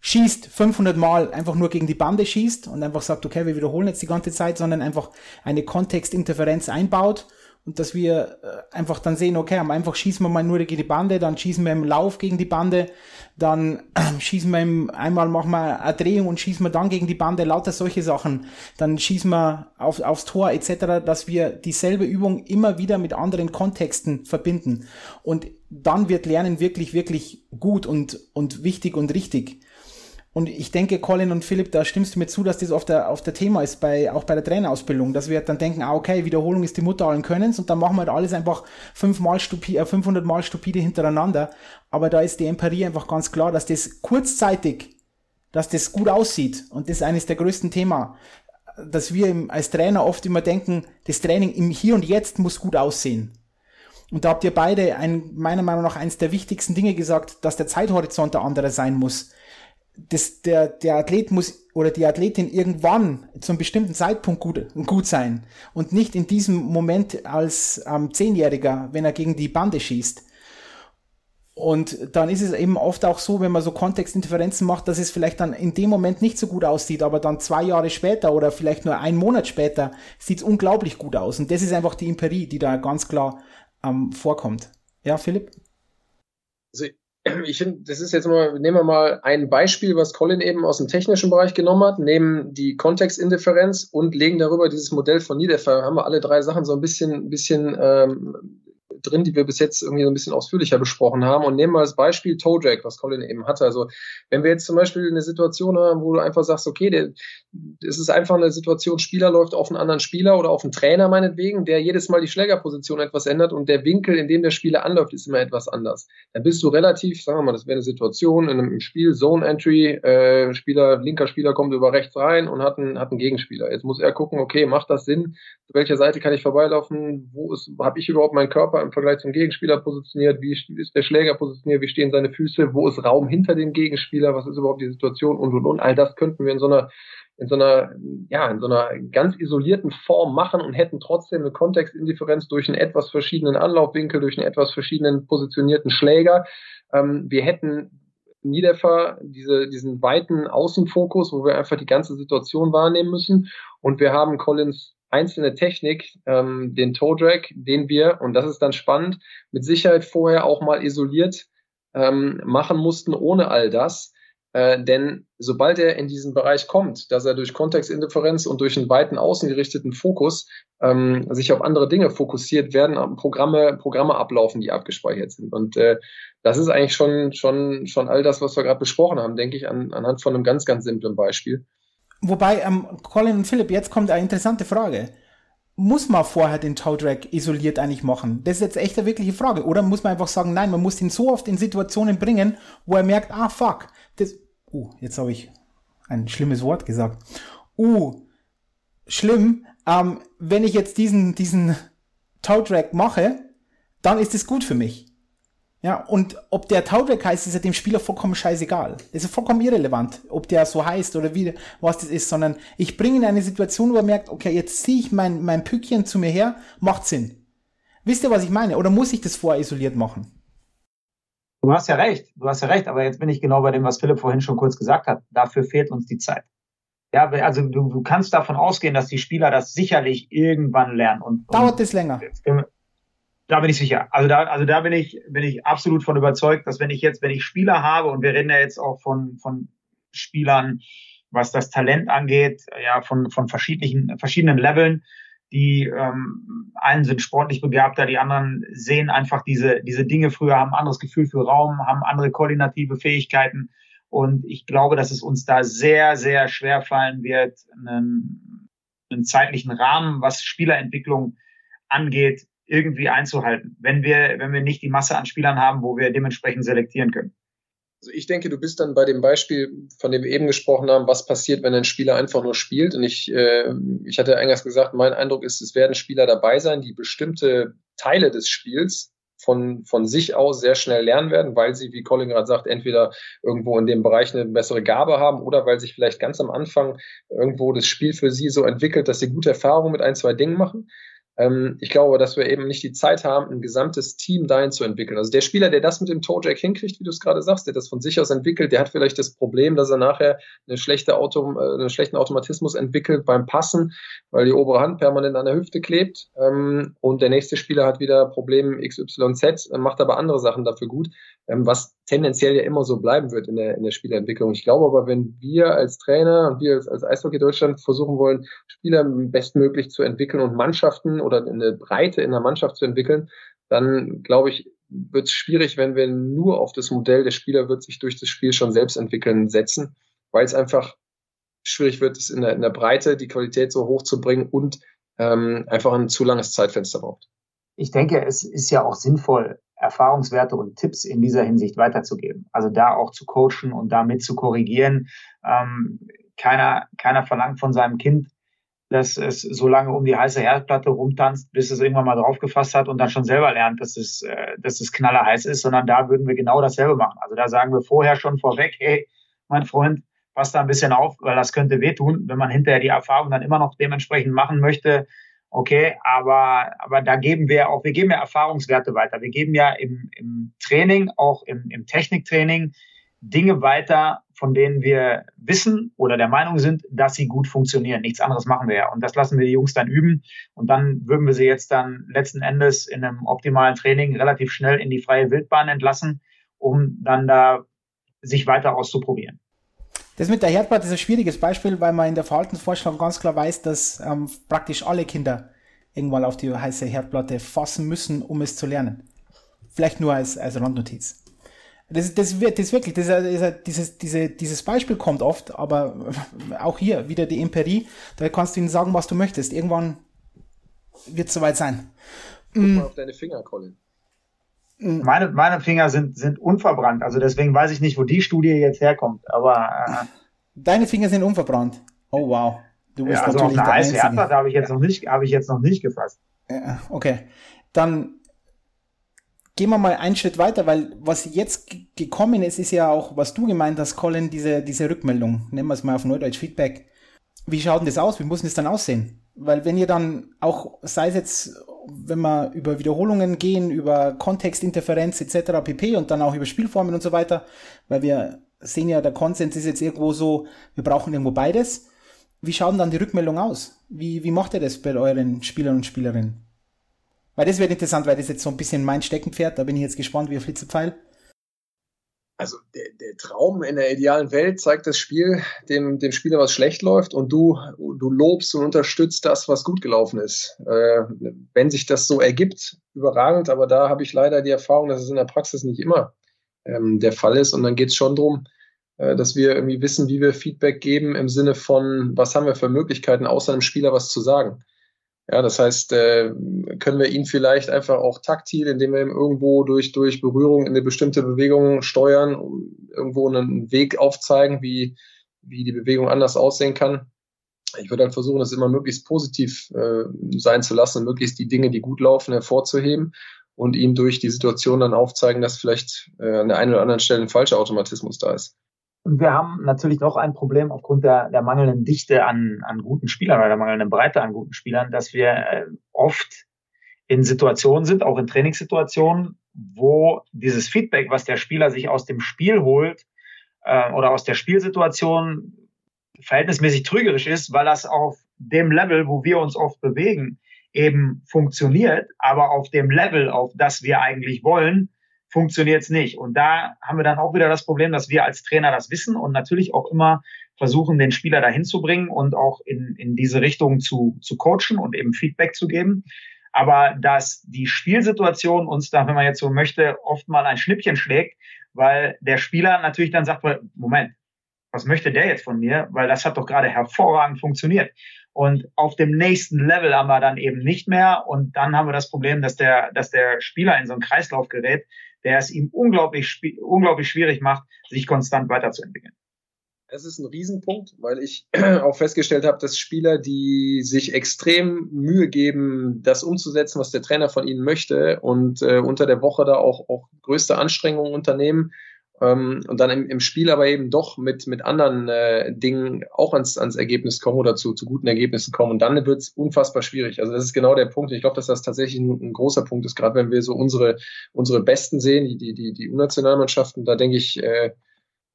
[SPEAKER 1] schießt 500 Mal einfach nur gegen die Bande schießt und einfach sagt, okay, wir wiederholen jetzt die ganze Zeit, sondern einfach eine Kontextinterferenz einbaut und dass wir äh, einfach dann sehen, okay, am einfach schießen wir mal nur gegen die Bande, dann schießen wir im Lauf gegen die Bande, dann [CLEARS THROAT] schießen wir im, einmal machen wir eine Drehung und schießen wir dann gegen die Bande, lauter solche Sachen, dann schießen wir auf, aufs Tor etc., dass wir dieselbe Übung immer wieder mit anderen Kontexten verbinden und dann wird Lernen wirklich, wirklich gut und, und wichtig und richtig. Und ich denke, Colin und Philipp, da stimmst du mir zu, dass das oft der, auf der Thema ist, bei, auch bei der Trainerausbildung, dass wir dann denken, ah, okay, Wiederholung ist die Mutter allen Könnens und dann machen wir halt alles einfach fünfmal stupide, äh, 500 Mal stupide hintereinander. Aber da ist die Empirie einfach ganz klar, dass das kurzzeitig, dass das gut aussieht. Und das ist eines der größten Themen, dass wir als Trainer oft immer denken, das Training im Hier und Jetzt muss gut aussehen. Und da habt ihr beide ein, meiner Meinung nach eines der wichtigsten Dinge gesagt, dass der Zeithorizont der andere sein muss das, der, der Athlet muss oder die Athletin irgendwann zu einem bestimmten Zeitpunkt gut, gut sein und nicht in diesem Moment als ähm, Zehnjähriger, wenn er gegen die Bande schießt. Und dann ist es eben oft auch so, wenn man so Kontextinterferenzen macht, dass es vielleicht dann in dem Moment nicht so gut aussieht, aber dann zwei Jahre später oder vielleicht nur einen Monat später sieht es unglaublich gut aus. Und das ist einfach die Empirie, die da ganz klar ähm, vorkommt. Ja, Philipp?
[SPEAKER 3] Also [CLEARS THROAT] ich finde, das ist jetzt mal, nehmen wir mal ein Beispiel, was Colin eben aus dem technischen Bereich genommen hat, nehmen die Kontextindifferenz und legen darüber dieses Modell von Niederfer. Haben wir alle drei Sachen so ein bisschen, bisschen ähm, drin, die wir bis jetzt irgendwie so ein bisschen ausführlicher besprochen haben. Und nehmen wir als Beispiel Drag, was Colin eben hatte. Also wenn wir jetzt zum Beispiel eine Situation haben, wo du einfach sagst, okay, es ist einfach eine Situation, Spieler läuft auf einen anderen Spieler oder auf einen Trainer meinetwegen, der jedes Mal die Schlägerposition etwas ändert und der Winkel, in dem der Spieler anläuft, ist immer etwas anders. Dann bist du relativ, sagen wir mal, das wäre eine Situation in einem Spiel, Zone Entry, äh, Spieler, linker Spieler kommt über rechts rein und hat einen, hat einen Gegenspieler. Jetzt muss er gucken, okay, macht das Sinn? Welcher Seite kann ich vorbeilaufen? Wo habe ich überhaupt meinen Körper im Vergleich zum Gegenspieler positioniert? Wie ist der Schläger positioniert? Wie stehen seine Füße? Wo ist Raum hinter dem Gegenspieler? Was ist überhaupt die Situation? Und, und, und. All das könnten wir in so einer, in so einer, ja, in so einer ganz isolierten Form machen und hätten trotzdem eine Kontextindifferenz durch einen etwas verschiedenen Anlaufwinkel, durch einen etwas verschiedenen positionierten Schläger. Ähm, wir hätten Niederfer diese, diesen weiten Außenfokus, wo wir einfach die ganze Situation wahrnehmen müssen. Und wir haben Collins einzelne Technik, ähm, den Toe Drag, den wir, und das ist dann spannend, mit Sicherheit vorher auch mal isoliert ähm, machen mussten, ohne all das. Äh, denn sobald er in diesen Bereich kommt, dass er durch Kontextindifferenz und durch einen weiten außengerichteten Fokus ähm, sich auf andere Dinge fokussiert, werden Programme, Programme ablaufen, die abgespeichert sind. Und äh, das ist eigentlich schon, schon, schon all das, was wir gerade besprochen haben, denke ich, an, anhand von einem ganz, ganz simplen Beispiel.
[SPEAKER 1] Wobei, ähm, Colin und Philipp, jetzt kommt eine interessante Frage. Muss man vorher den Toe-Drag isoliert eigentlich machen? Das ist jetzt echt eine wirkliche Frage. Oder muss man einfach sagen, nein, man muss ihn so oft in Situationen bringen, wo er merkt, ah, fuck, das, uh, jetzt habe ich ein schlimmes Wort gesagt. Uh, schlimm, ähm, wenn ich jetzt diesen, diesen Toe-Drag mache, dann ist es gut für mich. Ja, und ob der Taudrack heißt, ist ja dem Spieler vollkommen scheißegal. Das ist vollkommen irrelevant, ob der so heißt oder wie, was das ist, sondern ich bringe ihn in eine Situation, wo er merkt, okay, jetzt ziehe ich mein, mein Pückchen zu mir her, macht Sinn. Wisst ihr, was ich meine? Oder muss ich das vorher isoliert machen?
[SPEAKER 2] Du hast ja recht, du hast ja recht, aber jetzt bin ich genau bei dem, was Philipp vorhin schon kurz gesagt hat. Dafür fehlt uns die Zeit. Ja, also du, du kannst davon ausgehen, dass die Spieler das sicherlich irgendwann lernen. Und,
[SPEAKER 1] Dauert das länger?
[SPEAKER 2] Da bin ich sicher. Also da, also da bin ich, bin ich absolut von überzeugt, dass wenn ich jetzt, wenn ich Spieler habe und wir reden ja jetzt auch von, von Spielern, was das Talent angeht, ja, von, von verschiedenen, verschiedenen Leveln, die ähm, einen sind sportlich begabter, die anderen sehen einfach diese, diese Dinge früher, haben ein anderes Gefühl für Raum, haben andere koordinative Fähigkeiten. Und ich glaube, dass es uns da sehr, sehr schwer fallen wird, einen, einen zeitlichen Rahmen, was Spielerentwicklung angeht, irgendwie einzuhalten, wenn wir, wenn wir nicht die Masse an Spielern haben, wo wir dementsprechend selektieren können.
[SPEAKER 3] Also ich denke, du bist dann bei dem Beispiel, von dem wir eben gesprochen haben, was passiert, wenn ein Spieler einfach nur spielt. Und ich, äh, ich hatte eingangs gesagt, mein Eindruck ist, es werden Spieler dabei sein, die bestimmte Teile des Spiels von, von sich aus sehr schnell lernen werden, weil sie, wie Colin gerade sagt, entweder irgendwo in dem Bereich eine bessere Gabe haben oder weil sich vielleicht ganz am Anfang irgendwo das Spiel für sie so entwickelt, dass sie gute Erfahrungen mit ein, zwei Dingen machen. Ähm, ich glaube, dass wir eben nicht die Zeit haben, ein gesamtes Team dahin zu entwickeln. Also der Spieler, der das mit dem Toe-Jack hinkriegt, wie du es gerade sagst, der das von sich aus entwickelt, der hat vielleicht das Problem, dass er nachher eine schlechte Auto, äh, einen schlechten Automatismus entwickelt beim Passen, weil die obere Hand permanent an der Hüfte klebt. Ähm, und der nächste Spieler hat wieder Problem XYZ, macht aber andere Sachen dafür gut, was tendenziell ja immer so bleiben wird in der, in der Spielerentwicklung. Ich glaube aber, wenn wir als Trainer und wir als, als Eishockey Deutschland versuchen wollen, Spieler bestmöglich zu entwickeln und Mannschaften oder eine Breite in der Mannschaft zu entwickeln, dann glaube ich, wird es schwierig, wenn wir nur auf das Modell, der Spieler wird sich durch das Spiel schon selbst entwickeln, setzen, weil es einfach schwierig wird, es in der, in der Breite die Qualität so hoch zu bringen und ähm, einfach ein zu langes Zeitfenster braucht.
[SPEAKER 2] Ich denke, es ist ja auch sinnvoll, Erfahrungswerte und Tipps in dieser Hinsicht weiterzugeben. Also da auch zu coachen und damit zu korrigieren. Ähm, keiner, keiner verlangt von seinem Kind, dass es so lange um die heiße Herdplatte rumtanzt, bis es irgendwann mal draufgefasst hat und dann schon selber lernt, dass es, äh, dass es knallerheiß ist, sondern da würden wir genau dasselbe machen. Also da sagen wir vorher schon vorweg, hey, mein Freund, pass da ein bisschen auf, weil das könnte wehtun, wenn man hinterher die Erfahrung dann immer noch dementsprechend machen möchte. Okay, aber, aber da geben wir auch, wir geben ja Erfahrungswerte weiter. Wir geben ja im, im Training, auch im, im Techniktraining, Dinge weiter, von denen wir wissen oder der Meinung sind, dass sie gut funktionieren. Nichts anderes machen wir ja. Und das lassen wir die Jungs dann üben. Und dann würden wir sie jetzt dann letzten Endes in einem optimalen Training relativ schnell in die freie Wildbahn entlassen, um dann da sich weiter auszuprobieren.
[SPEAKER 1] Das mit der Herdplatte ist ein schwieriges Beispiel, weil man in der Verhaltensforschung ganz klar weiß, dass ähm, praktisch alle Kinder irgendwann auf die heiße Herdplatte fassen müssen, um es zu lernen. Vielleicht nur als, als Randnotiz. Das, das wird das wirklich, das, das, dieses, diese, dieses Beispiel kommt oft, aber [LAUGHS] auch hier wieder die Empirie, da kannst du ihnen sagen, was du möchtest. Irgendwann wird es soweit sein.
[SPEAKER 3] Guck mal mm. auf deine Finger, Colin.
[SPEAKER 2] Mm. Meine, meine Finger sind, sind unverbrannt, also deswegen weiß ich nicht, wo die Studie jetzt herkommt, aber. Äh,
[SPEAKER 1] Deine Finger sind unverbrannt. Oh wow.
[SPEAKER 2] Du bist ja, also natürlich auf eine Herdplatte habe ich jetzt noch nicht, habe ich jetzt noch nicht gefasst.
[SPEAKER 1] Ja, okay. Dann gehen wir mal einen Schritt weiter, weil was jetzt gekommen ist, ist ja auch, was du gemeint hast, Colin, diese, diese Rückmeldung. Nehmen wir es mal auf Neudeutsch Feedback. Wie schaut denn das aus? Wie muss denn das dann aussehen? Weil wenn ihr dann auch, sei es jetzt, wenn wir über Wiederholungen gehen, über Kontextinterferenz etc. pp. und dann auch über Spielformen und so weiter, weil wir sehen ja, der Konsens ist jetzt irgendwo so, wir brauchen irgendwo beides. Wie schaut denn dann die Rückmeldung aus? Wie, wie macht ihr das bei euren Spielern und Spielerinnen? Weil das wird interessant, weil das jetzt so ein bisschen mein Steckenpferd. Da bin ich jetzt gespannt wie ein Flitzepfeil.
[SPEAKER 3] Also der, der, Traum in der idealen Welt zeigt das Spiel dem, dem Spieler, was schlecht läuft und du, du lobst und unterstützt das, was gut gelaufen ist. Äh, wenn sich das so ergibt, überragend, aber da habe ich leider die Erfahrung, dass es in der Praxis nicht immer ähm, der Fall ist und dann geht es schon darum, äh, dass wir irgendwie wissen, wie wir Feedback geben im Sinne von, was haben wir für Möglichkeiten, außer einem Spieler was zu sagen. Ja, das heißt, äh, können wir ihn vielleicht einfach auch taktil, indem wir ihm irgendwo durch, durch Berührung in eine bestimmte Bewegung steuern, irgendwo einen Weg aufzeigen, wie, wie die Bewegung anders aussehen kann. Ich würde halt versuchen, das immer möglichst positiv äh, sein zu lassen, möglichst die Dinge, die gut laufen, hervorzuheben und ihm durch die Situation dann aufzeigen, dass vielleicht äh, an der einen oder anderen Stelle ein falscher Automatismus da ist.
[SPEAKER 2] Und wir haben natürlich noch ein Problem aufgrund der, der mangelnden Dichte an, an guten Spielern oder der mangelnden Breite an guten Spielern, dass wir äh, oft in Situationen sind, auch in Trainingssituationen, wo dieses Feedback, was der Spieler sich aus dem Spiel holt äh, oder aus der Spielsituation verhältnismäßig trügerisch ist, weil das auf dem Level, wo wir uns oft bewegen, eben funktioniert, aber auf dem Level, auf das wir eigentlich wollen, funktioniert es nicht. Und da haben wir dann auch wieder das Problem, dass wir als Trainer das wissen und natürlich auch immer versuchen, den Spieler dahin zu bringen und auch in, in diese Richtung zu, zu coachen und eben Feedback zu geben. Aber dass die Spielsituation uns da, wenn man jetzt so möchte, oft mal ein Schnippchen schlägt, weil der Spieler natürlich dann sagt, Moment, was möchte der jetzt von mir? Weil das hat doch gerade hervorragend funktioniert. Und auf dem nächsten Level haben wir dann eben nicht mehr. Und dann haben wir das Problem, dass der, dass der Spieler in so einen Kreislauf gerät, der es ihm unglaublich, unglaublich schwierig macht, sich konstant weiterzuentwickeln.
[SPEAKER 3] Es ist ein Riesenpunkt, weil ich [CLEARS THROAT] auch festgestellt habe, dass Spieler, die sich extrem Mühe geben, das umzusetzen, was der Trainer von ihnen möchte und äh, unter der Woche da auch, auch größte Anstrengungen unternehmen, ähm, und dann im, im Spiel aber eben doch mit, mit anderen äh, Dingen auch ans, ans Ergebnis kommen oder zu, zu guten Ergebnissen kommen. Und dann wird es unfassbar schwierig. Also das ist genau der Punkt. Ich glaube, dass das tatsächlich ein, ein großer Punkt ist, gerade wenn wir so unsere, unsere Besten sehen, die, die, die, die U-Nationalmannschaften, da denke ich, äh,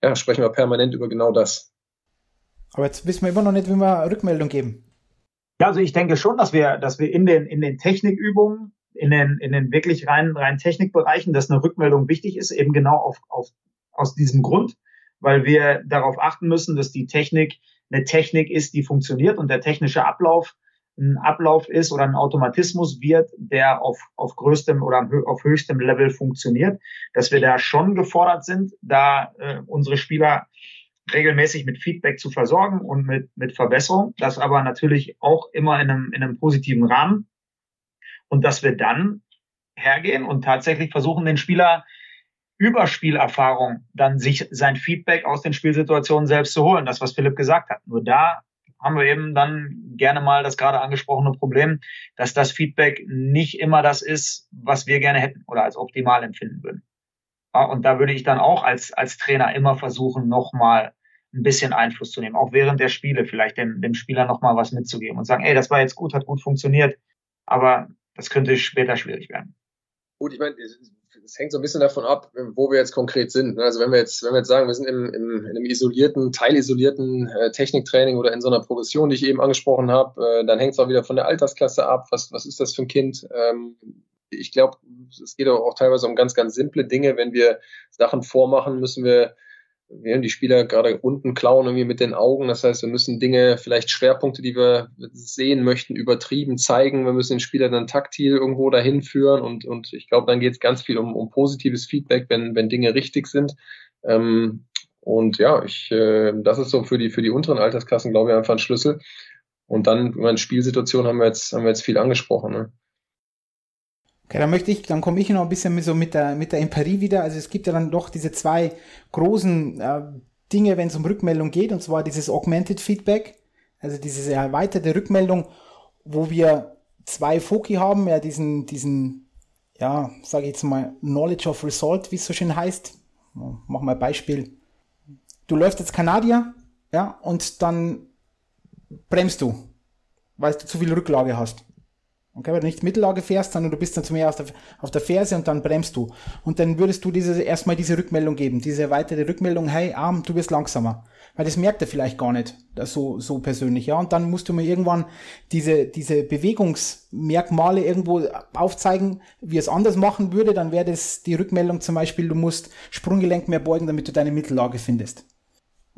[SPEAKER 3] ja, sprechen wir permanent über genau das.
[SPEAKER 1] Aber jetzt wissen wir immer noch nicht, wie wir Rückmeldung geben.
[SPEAKER 2] Ja, also ich denke schon, dass wir, dass wir in den, in den Technikübungen, in den, in den wirklich rein, rein Technikbereichen, dass eine Rückmeldung wichtig ist, eben genau auf, auf, aus diesem Grund, weil wir darauf achten müssen, dass die Technik eine Technik ist, die funktioniert und der technische Ablauf ein Ablauf ist oder ein Automatismus wird, der auf, auf größtem oder auf höchstem Level funktioniert, dass wir da schon gefordert sind, da äh, unsere Spieler regelmäßig mit Feedback zu versorgen und mit, mit Verbesserung, das aber natürlich auch immer in einem, in einem positiven Rahmen. Und dass wir dann hergehen und tatsächlich versuchen, den Spieler über Spielerfahrung dann sich sein Feedback aus den Spielsituationen selbst zu holen. Das, was Philipp gesagt hat. Nur da haben wir eben dann gerne mal das gerade angesprochene Problem, dass das Feedback nicht immer das ist, was wir gerne hätten oder als optimal empfinden würden. Und da würde ich dann auch als, als Trainer immer versuchen, nochmal ein bisschen Einfluss zu nehmen, auch während der Spiele vielleicht dem, dem Spieler nochmal was mitzugeben und sagen, ey, das war jetzt gut, hat gut funktioniert, aber das könnte später schwierig werden.
[SPEAKER 3] Gut, ich meine, es hängt so ein bisschen davon ab, wo wir jetzt konkret sind. Also wenn wir jetzt, wenn wir jetzt sagen, wir sind im, im, in einem isolierten, teilisolierten äh, Techniktraining oder in so einer Progression, die ich eben angesprochen habe, äh, dann hängt es auch wieder von der Altersklasse ab. Was, was ist das für ein Kind? Ähm, ich glaube, es geht auch teilweise um ganz, ganz simple Dinge. Wenn wir Sachen vormachen, müssen wir während die Spieler gerade unten klauen irgendwie mit den Augen. Das heißt, wir müssen Dinge, vielleicht Schwerpunkte, die wir sehen möchten, übertrieben zeigen. Wir müssen den Spieler dann taktil irgendwo dahin führen und, und ich glaube, dann geht es ganz viel um, um positives Feedback, wenn, wenn Dinge richtig sind. Ähm, und ja, ich, äh, das ist so für die, für die unteren Altersklassen, glaube ich, einfach ein Schlüssel. Und dann, meine Spielsituation haben wir jetzt, haben wir jetzt viel angesprochen. Ne?
[SPEAKER 1] Okay, dann möchte ich, dann komme ich noch ein bisschen so mit der, mit der Empirie wieder. Also es gibt ja dann doch diese zwei großen äh, Dinge, wenn es um Rückmeldung geht, und zwar dieses Augmented Feedback, also diese erweiterte Rückmeldung, wo wir zwei Foki haben, ja, diesen, diesen, ja, sage ich jetzt mal, Knowledge of Result, wie es so schön heißt. Mach mal ein Beispiel. Du läufst jetzt Kanadier, ja, und dann bremst du, weil du zu viel Rücklage hast. Okay, weil du nicht Mittellage fährst, sondern du bist dann zu mehr auf der, auf der Ferse und dann bremst du. Und dann würdest du diese, erstmal diese Rückmeldung geben, diese erweiterte Rückmeldung, hey Arm, du wirst langsamer. Weil das merkt er vielleicht gar nicht, so, so persönlich, ja. Und dann musst du mir irgendwann diese, diese Bewegungsmerkmale irgendwo aufzeigen, wie es anders machen würde, dann wäre das die Rückmeldung zum Beispiel, du musst Sprunggelenk mehr beugen, damit du deine Mittellage findest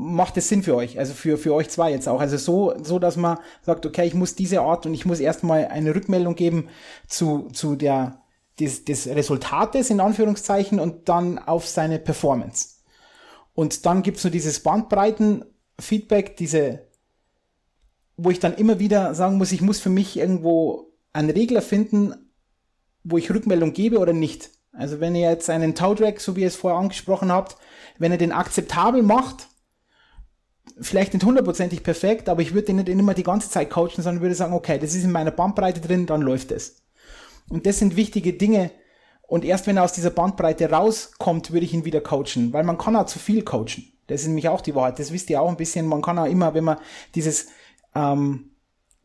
[SPEAKER 1] macht es Sinn für euch, also für, für euch zwei jetzt auch. Also so, so, dass man sagt, okay, ich muss diese Art und ich muss erstmal eine Rückmeldung geben zu, zu der, des, des Resultates in Anführungszeichen und dann auf seine Performance. Und dann gibt's so dieses Bandbreiten-Feedback, diese, wo ich dann immer wieder sagen muss, ich muss für mich irgendwo einen Regler finden, wo ich Rückmeldung gebe oder nicht. Also wenn ihr jetzt einen Tau-Track, so wie ihr es vorher angesprochen habt, wenn ihr den akzeptabel macht, vielleicht nicht hundertprozentig perfekt, aber ich würde den nicht immer die ganze Zeit coachen, sondern würde sagen, okay, das ist in meiner Bandbreite drin, dann läuft es. Und das sind wichtige Dinge. Und erst wenn er aus dieser Bandbreite rauskommt, würde ich ihn wieder coachen, weil man kann auch zu viel coachen. Das ist nämlich auch die Wahrheit. Das wisst ihr auch ein bisschen. Man kann auch immer, wenn man dieses ähm,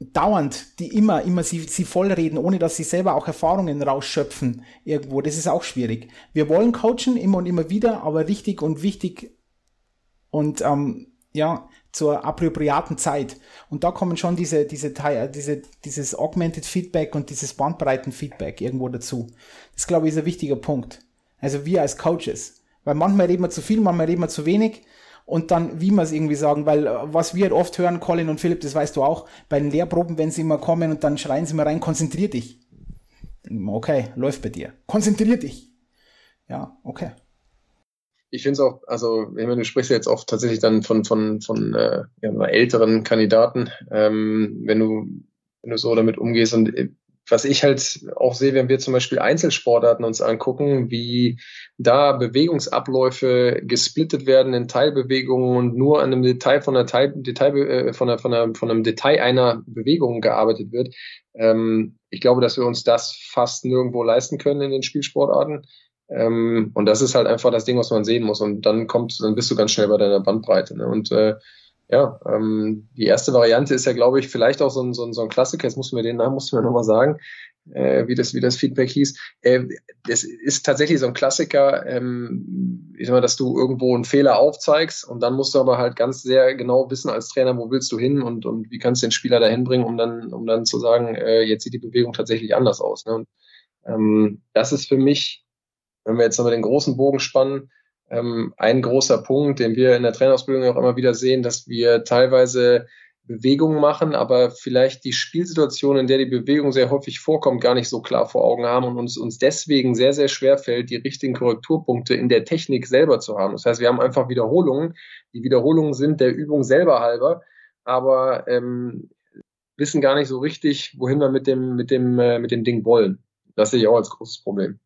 [SPEAKER 1] dauernd, die immer, immer sie, sie vollreden, ohne dass sie selber auch Erfahrungen rausschöpfen irgendwo, das ist auch schwierig. Wir wollen coachen immer und immer wieder, aber richtig und wichtig und ähm, ja, zur appropriaten Zeit. Und da kommen schon diese, diese, diese, dieses Augmented Feedback und dieses Bandbreiten-Feedback irgendwo dazu. Das, glaube ich, ist ein wichtiger Punkt. Also wir als Coaches. Weil manchmal reden wir zu viel, manchmal reden wir zu wenig. Und dann, wie wir es irgendwie sagen, weil äh, was wir oft hören, Colin und Philipp, das weißt du auch, bei den Lehrproben, wenn sie immer kommen und dann schreien sie mal rein, konzentrier dich. Okay, läuft bei dir. Konzentrier dich. Ja, okay
[SPEAKER 3] ich finde es auch, also ich meine, du sprichst ja jetzt auch tatsächlich dann von, von, von äh, ja, älteren Kandidaten, ähm, wenn du, wenn du so damit umgehst und äh, was ich halt auch sehe, wenn wir zum Beispiel Einzelsportarten uns angucken, wie da Bewegungsabläufe gesplittet werden in Teilbewegungen und nur an einem Detail von einer Teil, Detail äh, von, einer, von, einer, von einem Detail einer Bewegung gearbeitet wird. Ähm, ich glaube, dass wir uns das fast nirgendwo leisten können in den Spielsportarten. Ähm, und das ist halt einfach das Ding, was man sehen muss. Und dann kommt, dann bist du ganz schnell bei deiner Bandbreite. Ne? Und äh, ja, ähm, die erste Variante ist ja, glaube ich, vielleicht auch so ein, so ein, so ein Klassiker. Jetzt mussten wir den Namen mussten wir nochmal sagen, äh, wie das, wie das Feedback hieß. Äh, das ist tatsächlich so ein Klassiker, ähm, ich sag mal, dass du irgendwo einen Fehler aufzeigst und dann musst du aber halt ganz sehr genau wissen als Trainer, wo willst du hin und, und wie kannst du den Spieler dahin bringen, um dann, um dann zu sagen, äh, jetzt sieht die Bewegung tatsächlich anders aus. Ne? Und, ähm, das ist für mich, wenn wir jetzt nochmal den großen Bogen spannen, ähm, ein großer Punkt, den wir in der Trainerausbildung auch immer wieder sehen, dass wir teilweise Bewegungen machen, aber vielleicht die Spielsituation, in der die Bewegung sehr häufig vorkommt, gar nicht so klar vor Augen haben und uns, uns deswegen sehr, sehr schwer fällt, die richtigen Korrekturpunkte in der Technik selber zu haben. Das heißt, wir haben einfach Wiederholungen. Die Wiederholungen sind der Übung selber halber, aber ähm, wissen gar nicht so richtig, wohin wir mit dem, mit dem, äh, mit dem Ding wollen. Das sehe ich auch als großes Problem.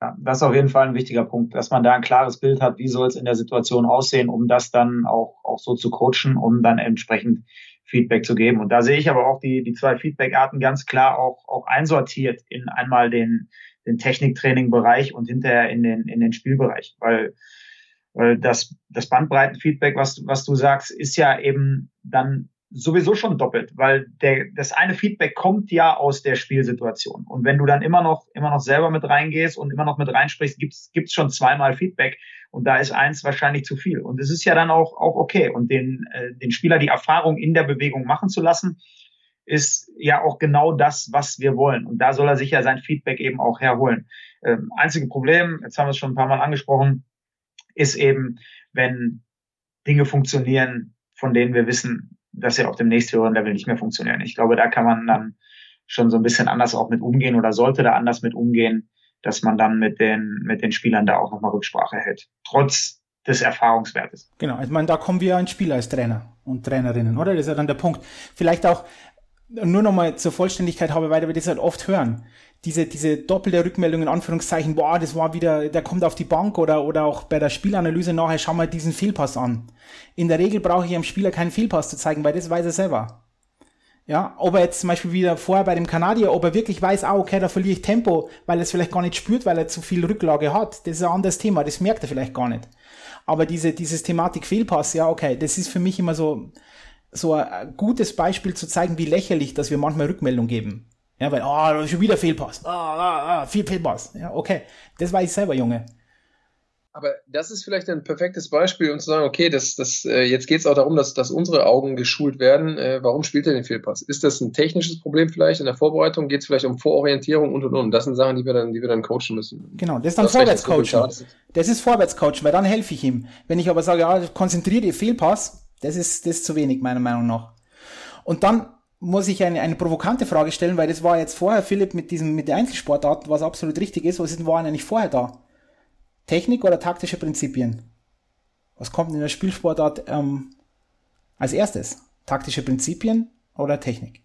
[SPEAKER 2] Ja, das ist auf jeden Fall ein wichtiger Punkt, dass man da ein klares Bild hat, wie soll es in der Situation aussehen, um das dann auch, auch so zu coachen, um dann entsprechend Feedback zu geben. Und da sehe ich aber auch die, die zwei Feedback-Arten ganz klar auch, auch einsortiert in einmal den, den Techniktraining-Bereich und hinterher in den, in den Spielbereich, weil, weil das, das Bandbreitenfeedback, was, was du sagst, ist ja eben dann sowieso schon doppelt, weil der, das eine Feedback kommt ja aus der Spielsituation. Und wenn du dann immer noch, immer noch selber mit reingehst und immer noch mit reinsprichst, gibt's, gibt's schon zweimal Feedback. Und da ist eins wahrscheinlich zu viel. Und es ist ja dann auch, auch okay. Und den, äh, den Spieler die Erfahrung in der Bewegung machen zu lassen, ist ja auch genau das, was wir wollen. Und da soll er sich ja sein Feedback eben auch herholen. Ähm, einzige Problem, jetzt haben wir es schon ein paar Mal angesprochen, ist eben, wenn Dinge funktionieren, von denen wir wissen, dass sie auf dem nächsthöheren Level nicht mehr funktionieren. Ich glaube, da kann man dann schon so ein bisschen anders auch mit umgehen oder sollte da anders mit umgehen, dass man dann mit den, mit den Spielern da auch nochmal Rücksprache hält. Trotz des Erfahrungswertes.
[SPEAKER 1] Genau, ich meine, da kommen wir ins Spiel als Trainer und Trainerinnen, oder? Das ist ja dann der Punkt. Vielleicht auch nur nochmal zur Vollständigkeit habe, weil wir das halt oft hören diese, diese doppelte Rückmeldung in Anführungszeichen, boah, das war wieder, der kommt auf die Bank oder, oder auch bei der Spielanalyse nachher, schau mal diesen Fehlpass an. In der Regel brauche ich einem Spieler keinen Fehlpass zu zeigen, weil das weiß er selber. Ja, ob er jetzt zum Beispiel wieder vorher bei dem Kanadier, ob er wirklich weiß, ah, okay, da verliere ich Tempo, weil er es vielleicht gar nicht spürt, weil er zu viel Rücklage hat. Das ist ein anderes Thema, das merkt er vielleicht gar nicht. Aber diese, dieses Thematik Fehlpass, ja, okay, das ist für mich immer so, so ein gutes Beispiel zu zeigen, wie lächerlich, dass wir manchmal Rückmeldung geben. Ja, weil, oh, schon wieder Fehlpass. Ah, ah, ah, viel Fehlpass. Ja, okay. Das weiß ich selber, Junge.
[SPEAKER 3] Aber das ist vielleicht ein perfektes Beispiel, um zu sagen, okay, das, das, äh, jetzt geht es auch darum, dass, dass unsere Augen geschult werden. Äh, warum spielt er den Fehlpass? Ist das ein technisches Problem vielleicht in der Vorbereitung? Geht es vielleicht um Vororientierung und und und? Das sind Sachen, die wir dann, die wir dann coachen müssen.
[SPEAKER 1] Genau, das ist dann Vorwärtscoaching. Das ist Vorwärtscoaching, weil dann helfe ich ihm. Wenn ich aber sage, ja, konzentriere dich, Fehlpass, das ist, das ist zu wenig, meiner Meinung nach. Und dann muss ich eine, eine provokante Frage stellen, weil das war jetzt vorher, Philipp, mit diesem, mit der Einzelsportart, was absolut richtig ist. Was waren eigentlich vorher da? Technik oder taktische Prinzipien? Was kommt in der Spielsportart ähm, als erstes? Taktische Prinzipien oder Technik?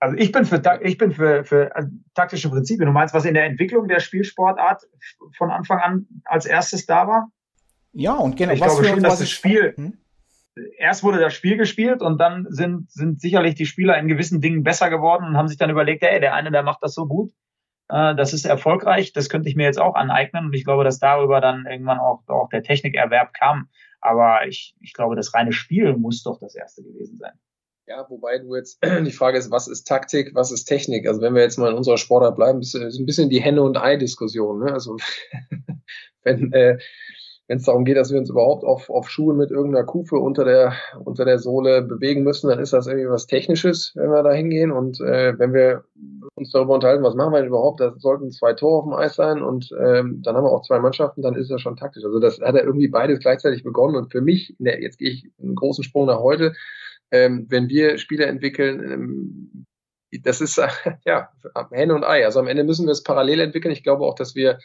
[SPEAKER 2] Also ich bin für, ich bin für, für also taktische Prinzipien. Du meinst, was in der Entwicklung der Spielsportart von Anfang an als erstes da war?
[SPEAKER 1] Ja, und genau.
[SPEAKER 2] Ich was glaube für, schon, dass das Spiel, hm? Erst wurde das Spiel gespielt und dann sind, sind sicherlich die Spieler in gewissen Dingen besser geworden und haben sich dann überlegt, ey, der eine, der macht das so gut, äh, das ist erfolgreich, das könnte ich mir jetzt auch aneignen und ich glaube, dass darüber dann irgendwann auch, auch der Technikerwerb kam. Aber ich, ich glaube, das reine Spiel muss doch das erste gewesen sein.
[SPEAKER 3] Ja, wobei du jetzt [CLEARS THROAT] die Frage ist, was ist Taktik, was ist Technik? Also wenn wir jetzt mal in unserer Sportart bleiben, ist, ist ein bisschen die Henne- und Ei-Diskussion. Ne? Also [LAUGHS] wenn äh, wenn es darum geht, dass wir uns überhaupt auf, auf Schuhe mit irgendeiner Kufe unter der, unter der Sohle bewegen müssen, dann ist das irgendwie was Technisches, wenn wir da hingehen. Und äh, wenn wir uns darüber unterhalten, was machen wir denn überhaupt, da sollten zwei Tore auf dem Eis sein und ähm, dann haben wir auch zwei Mannschaften, dann ist das schon taktisch. Also das hat ja irgendwie beides gleichzeitig begonnen. Und für mich, der, jetzt gehe ich einen großen Sprung nach heute, ähm, wenn wir Spieler entwickeln, ähm, das ist [LAUGHS] ja Henne und Ei. Also am Ende müssen wir es parallel entwickeln. Ich glaube auch, dass wir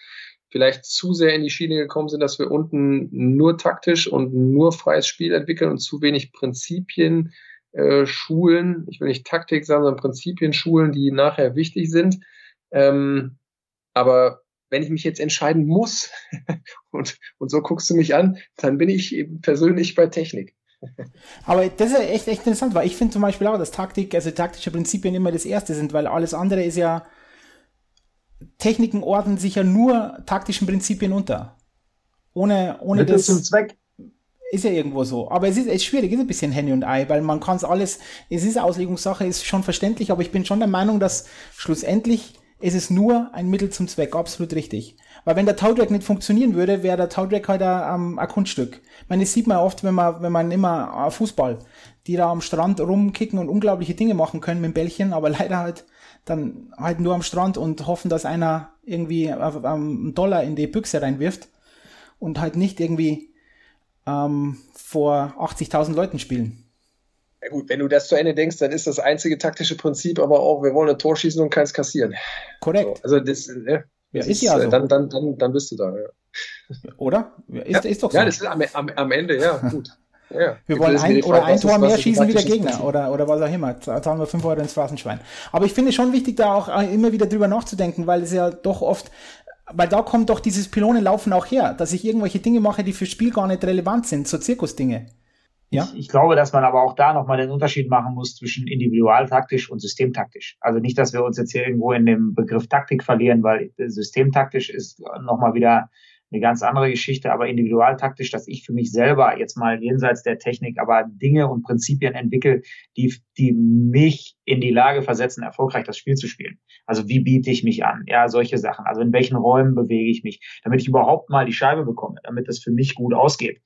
[SPEAKER 3] vielleicht zu sehr in die Schiene gekommen sind, dass wir unten nur taktisch und nur freies Spiel entwickeln und zu wenig Prinzipien äh, schulen. Ich will nicht Taktik sagen, sondern Prinzipien schulen, die nachher wichtig sind. Ähm, aber wenn ich mich jetzt entscheiden muss [LAUGHS] und, und so guckst du mich an, dann bin ich persönlich bei Technik. [LAUGHS]
[SPEAKER 1] Aber das ist echt, echt interessant, weil ich finde zum Beispiel auch, dass Taktik, also taktische Prinzipien immer das erste sind, weil alles andere ist ja Techniken ordnen sich ja nur taktischen Prinzipien unter. Ohne, ohne
[SPEAKER 2] Mittel das. zum Zweck.
[SPEAKER 1] Ist ja irgendwo so. Aber es ist, es ist schwierig, es ist ein bisschen Henne und Ei, weil man kann es alles, es ist Auslegungssache, ist schon verständlich, aber ich bin schon der Meinung, dass schlussendlich ist es nur ein Mittel zum Zweck, absolut richtig. Weil wenn der Taudrack nicht funktionieren würde, wäre der Taudrack halt ein, ein Kunststück. Ich meine, das sieht man oft, wenn man, wenn man immer Fußball, die da am Strand rumkicken und unglaubliche Dinge machen können mit dem Bällchen, aber [LAUGHS] leider halt dann halt nur am Strand und hoffen, dass einer irgendwie einen Dollar in die Büchse reinwirft und halt nicht irgendwie ähm, vor 80.000 Leuten spielen.
[SPEAKER 3] Ja gut, wenn du das zu Ende denkst, dann ist das einzige taktische Prinzip aber auch, wir wollen ein Tor schießen und keins kassieren.
[SPEAKER 1] Korrekt.
[SPEAKER 3] So, also das, ne,
[SPEAKER 1] ja, ist, ist, ja so.
[SPEAKER 3] Dann, dann, dann, dann bist du da, ja.
[SPEAKER 1] Oder?
[SPEAKER 3] Ist, ja, ist doch so. Ja, das ist am, am, am Ende, ja, gut. [LAUGHS]
[SPEAKER 1] Ja, wir wollen ein oder ein Tor mehr schießen wie der Gegner oder, oder was auch immer. Da zahlen wir 5 Euro ins Phrasenschwein. Aber ich finde es schon wichtig, da auch immer wieder drüber nachzudenken, weil es ja doch oft weil da kommt doch dieses Pylonenlaufen auch her, dass ich irgendwelche Dinge mache, die fürs Spiel gar nicht relevant sind, so Zirkusdinge.
[SPEAKER 2] Ja? Ich, ich, glaube, dass man aber auch da nochmal den Unterschied machen muss zwischen individualtaktisch und systemtaktisch. Also nicht, dass wir uns jetzt hier irgendwo in dem Begriff Taktik verlieren, weil systemtaktisch ist nochmal wieder eine ganz andere Geschichte, aber individualtaktisch, dass ich für mich selber jetzt mal jenseits der Technik aber Dinge und Prinzipien entwickle, die, die mich in die Lage versetzen, erfolgreich das Spiel zu spielen. Also wie biete ich mich an? Ja, solche Sachen. Also in welchen Räumen bewege ich mich, damit ich überhaupt mal die Scheibe bekomme, damit das für mich gut ausgeht.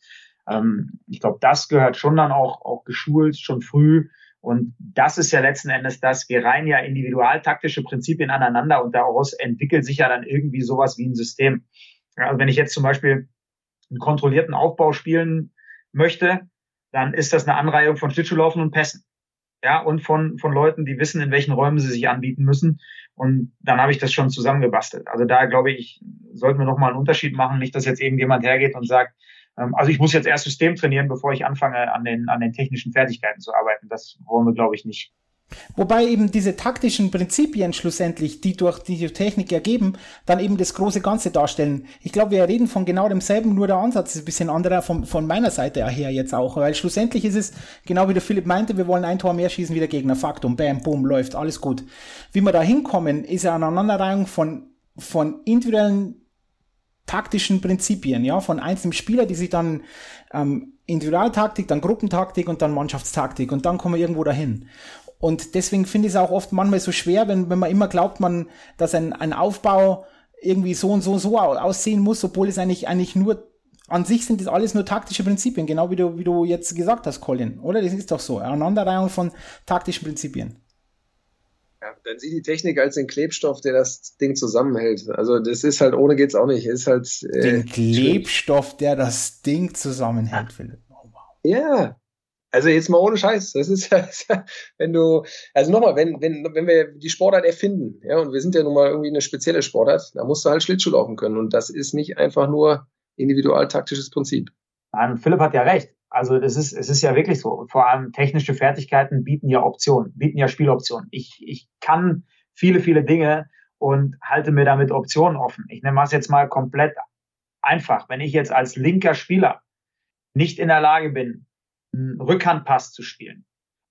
[SPEAKER 2] Ähm, ich glaube, das gehört schon dann auch, auch geschult, schon früh. Und das ist ja letzten Endes das, wir reihen ja individualtaktische Prinzipien aneinander und daraus entwickelt sich ja dann irgendwie sowas wie ein System. Also wenn ich jetzt zum Beispiel einen kontrollierten Aufbau spielen möchte, dann ist das eine Anreihung von Schlittschuhlaufen und Pässen. Ja, und von, von Leuten, die wissen, in welchen Räumen sie sich anbieten müssen. Und dann habe ich das schon zusammengebastelt. Also da glaube ich, sollten wir nochmal einen Unterschied machen. Nicht, dass jetzt irgendjemand hergeht und sagt, ähm, also ich muss jetzt erst System trainieren, bevor ich anfange, an den, an den technischen Fertigkeiten zu arbeiten. Das wollen wir, glaube ich, nicht.
[SPEAKER 1] Wobei eben diese taktischen Prinzipien schlussendlich, die durch die Technik ergeben, dann eben das große Ganze darstellen. Ich glaube, wir reden von genau demselben, nur der Ansatz ist ein bisschen anderer von, von meiner Seite her jetzt auch, weil schlussendlich ist es, genau wie der Philipp meinte, wir wollen ein Tor mehr schießen wie der Gegner. Faktum, bam, boom, läuft, alles gut. Wie wir da hinkommen, ist eine Aneinanderreihung von, von individuellen taktischen Prinzipien, ja, von einzelnen Spielern, die sich dann ähm, Individualtaktik, dann Gruppentaktik und dann Mannschaftstaktik und dann kommen wir irgendwo dahin. Und deswegen finde ich es auch oft manchmal so schwer, wenn, wenn man immer glaubt, man, dass ein, ein Aufbau irgendwie so und so und so aussehen muss, obwohl es eigentlich, eigentlich nur an sich sind das alles nur taktische Prinzipien, genau wie du, wie du jetzt gesagt hast, Colin, oder? Das ist doch so. Eine Aneinanderreihung von taktischen Prinzipien.
[SPEAKER 3] Ja, dann sieh die Technik als den Klebstoff, der das Ding zusammenhält. Also das ist halt, ohne geht's auch nicht. ist halt.
[SPEAKER 1] Äh, den Klebstoff, der das Ding zusammenhält, Philipp.
[SPEAKER 3] Oh, wow. Ja. Also jetzt mal ohne Scheiß. [LAUGHS] Das ist ja, wenn du, also nochmal, wenn, wenn, wenn wir die Sportart erfinden, ja, und wir sind ja nun mal irgendwie eine spezielle Sportart, da musst du halt Schlittschuh laufen können. Und das ist nicht einfach nur individualtaktisches Prinzip.
[SPEAKER 2] Nein, Philipp hat ja recht. Also das ist, es ist ja wirklich so. Vor allem technische Fertigkeiten bieten ja Optionen, bieten ja Spieloptionen. Ich, ich kann viele, viele Dinge und halte mir damit Optionen offen. Ich nehme es jetzt mal komplett einfach. Wenn ich jetzt als linker Spieler nicht in der Lage bin, einen Rückhandpass zu spielen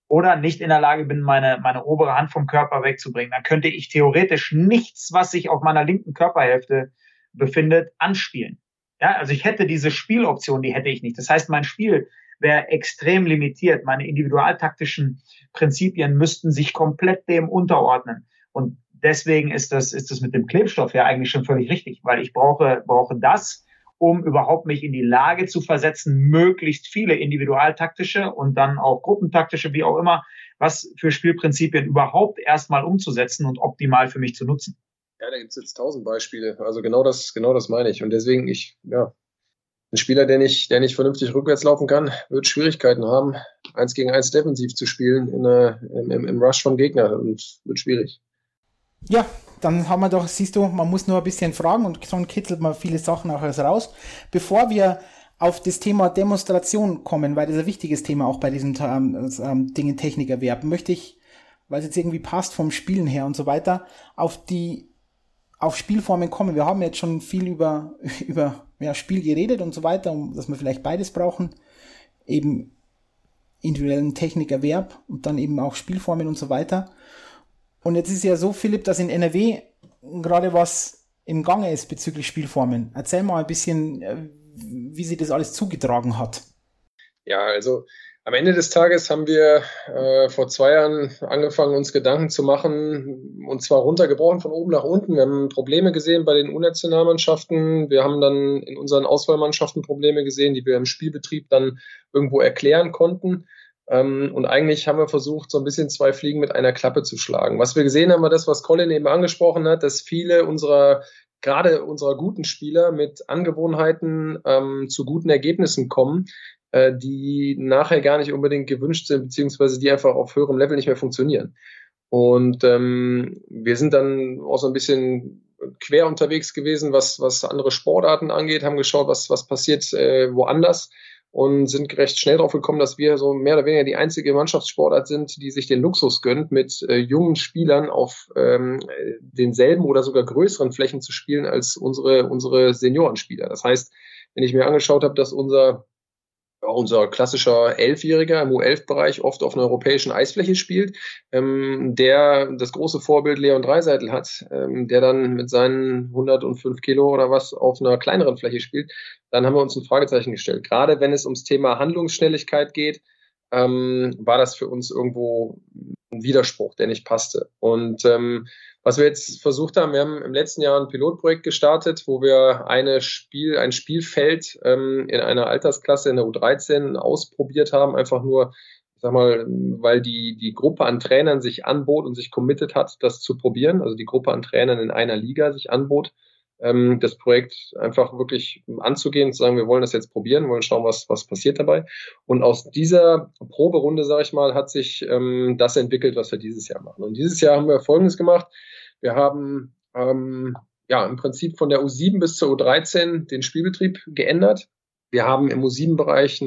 [SPEAKER 2] oder nicht in der Lage bin, meine, meine obere Hand vom Körper wegzubringen, dann könnte ich theoretisch nichts, was sich auf meiner linken Körperhälfte befindet, anspielen. Ja, also ich hätte diese Spieloption, die hätte ich nicht. Das heißt, mein Spiel wäre extrem limitiert. Meine individualtaktischen Prinzipien müssten sich komplett dem unterordnen. Und deswegen ist das, ist das mit dem Klebstoff ja eigentlich schon völlig richtig, weil ich brauche, brauche das, um überhaupt mich in die Lage zu versetzen, möglichst viele individualtaktische und dann auch gruppentaktische, wie auch immer, was für Spielprinzipien überhaupt erstmal umzusetzen und optimal für mich zu nutzen.
[SPEAKER 3] Ja, da gibt es jetzt tausend Beispiele. Also genau das, genau das meine ich. Und deswegen, ich, ja, ein Spieler, der nicht, der nicht vernünftig rückwärts laufen kann, wird Schwierigkeiten haben, eins gegen eins defensiv zu spielen in, eine, im, im Rush von Gegner und wird schwierig.
[SPEAKER 1] Ja, dann haben wir doch, siehst du, man muss nur ein bisschen fragen und schon kitzelt man viele Sachen auch raus. Bevor wir auf das Thema Demonstration kommen, weil das ein wichtiges Thema auch bei diesem ähm, ähm, Dingen Technikerwerb, möchte ich, weil es jetzt irgendwie passt vom Spielen her und so weiter, auf die auf Spielformen kommen. Wir haben jetzt schon viel über, [LAUGHS] über ja, Spiel geredet und so weiter, um, dass wir vielleicht beides brauchen. Eben individuellen Technikerwerb und dann eben auch Spielformen und so weiter. Und jetzt ist ja so, Philipp, dass in NRW gerade was im Gange ist bezüglich Spielformen. Erzähl mal ein bisschen, äh, wie sich das alles zugetragen hat.
[SPEAKER 3] Ja, also am Ende des Tages haben wir äh, vor zwei Jahren angefangen, uns Gedanken zu machen, und zwar runtergebrochen von oben nach unten. Wir haben Probleme gesehen bei den U-Nationalmannschaften. Wir haben dann in unseren Auswahlmannschaften Probleme gesehen, die wir im Spielbetrieb dann irgendwo erklären konnten. Ähm, und eigentlich haben wir versucht, so ein bisschen zwei Fliegen mit einer Klappe zu schlagen. Was wir gesehen haben, war das, was Colin eben angesprochen hat, dass viele unserer gerade unserer guten Spieler mit Angewohnheiten ähm, zu guten Ergebnissen kommen, äh, die nachher gar nicht unbedingt gewünscht sind, beziehungsweise die einfach auf höherem Level nicht mehr funktionieren. Und ähm, wir sind dann auch so ein bisschen quer unterwegs gewesen, was, was andere Sportarten angeht, haben geschaut, was, was passiert äh, woanders und sind recht schnell darauf gekommen, dass wir so mehr oder weniger die einzige Mannschaftssportart sind, die sich den Luxus gönnt, mit äh, jungen Spielern auf ähm, denselben oder sogar größeren Flächen zu spielen als unsere, unsere Seniorenspieler. Das heißt, wenn ich mir angeschaut habe, dass unser unser klassischer Elfjähriger im U11-Bereich oft auf einer europäischen Eisfläche spielt, ähm, der das große Vorbild Leon Dreiseitel hat, ähm, der dann mit seinen 105 Kilo oder was auf einer kleineren Fläche spielt, dann haben wir uns ein Fragezeichen gestellt. Gerade wenn es ums Thema Handlungsschnelligkeit geht, ähm, war das für uns irgendwo ein Widerspruch, der nicht passte. Und ähm, was wir jetzt versucht haben, wir haben im letzten Jahr ein Pilotprojekt gestartet, wo wir eine Spiel, ein Spielfeld ähm, in einer Altersklasse in der U13 ausprobiert haben, einfach nur, sag mal, weil die, die Gruppe an Trainern sich anbot und sich committed hat, das zu probieren, also die Gruppe an Trainern in einer Liga sich anbot, ähm, das Projekt einfach wirklich anzugehen, zu sagen, wir wollen das jetzt probieren, wollen schauen, was, was passiert dabei. Und aus dieser Proberunde, sage ich mal, hat sich ähm, das entwickelt, was wir dieses Jahr machen. Und dieses Jahr haben wir Folgendes gemacht. Wir haben ähm, ja im Prinzip von der U7 bis zur U13 den Spielbetrieb geändert. Wir haben im U7-Bereich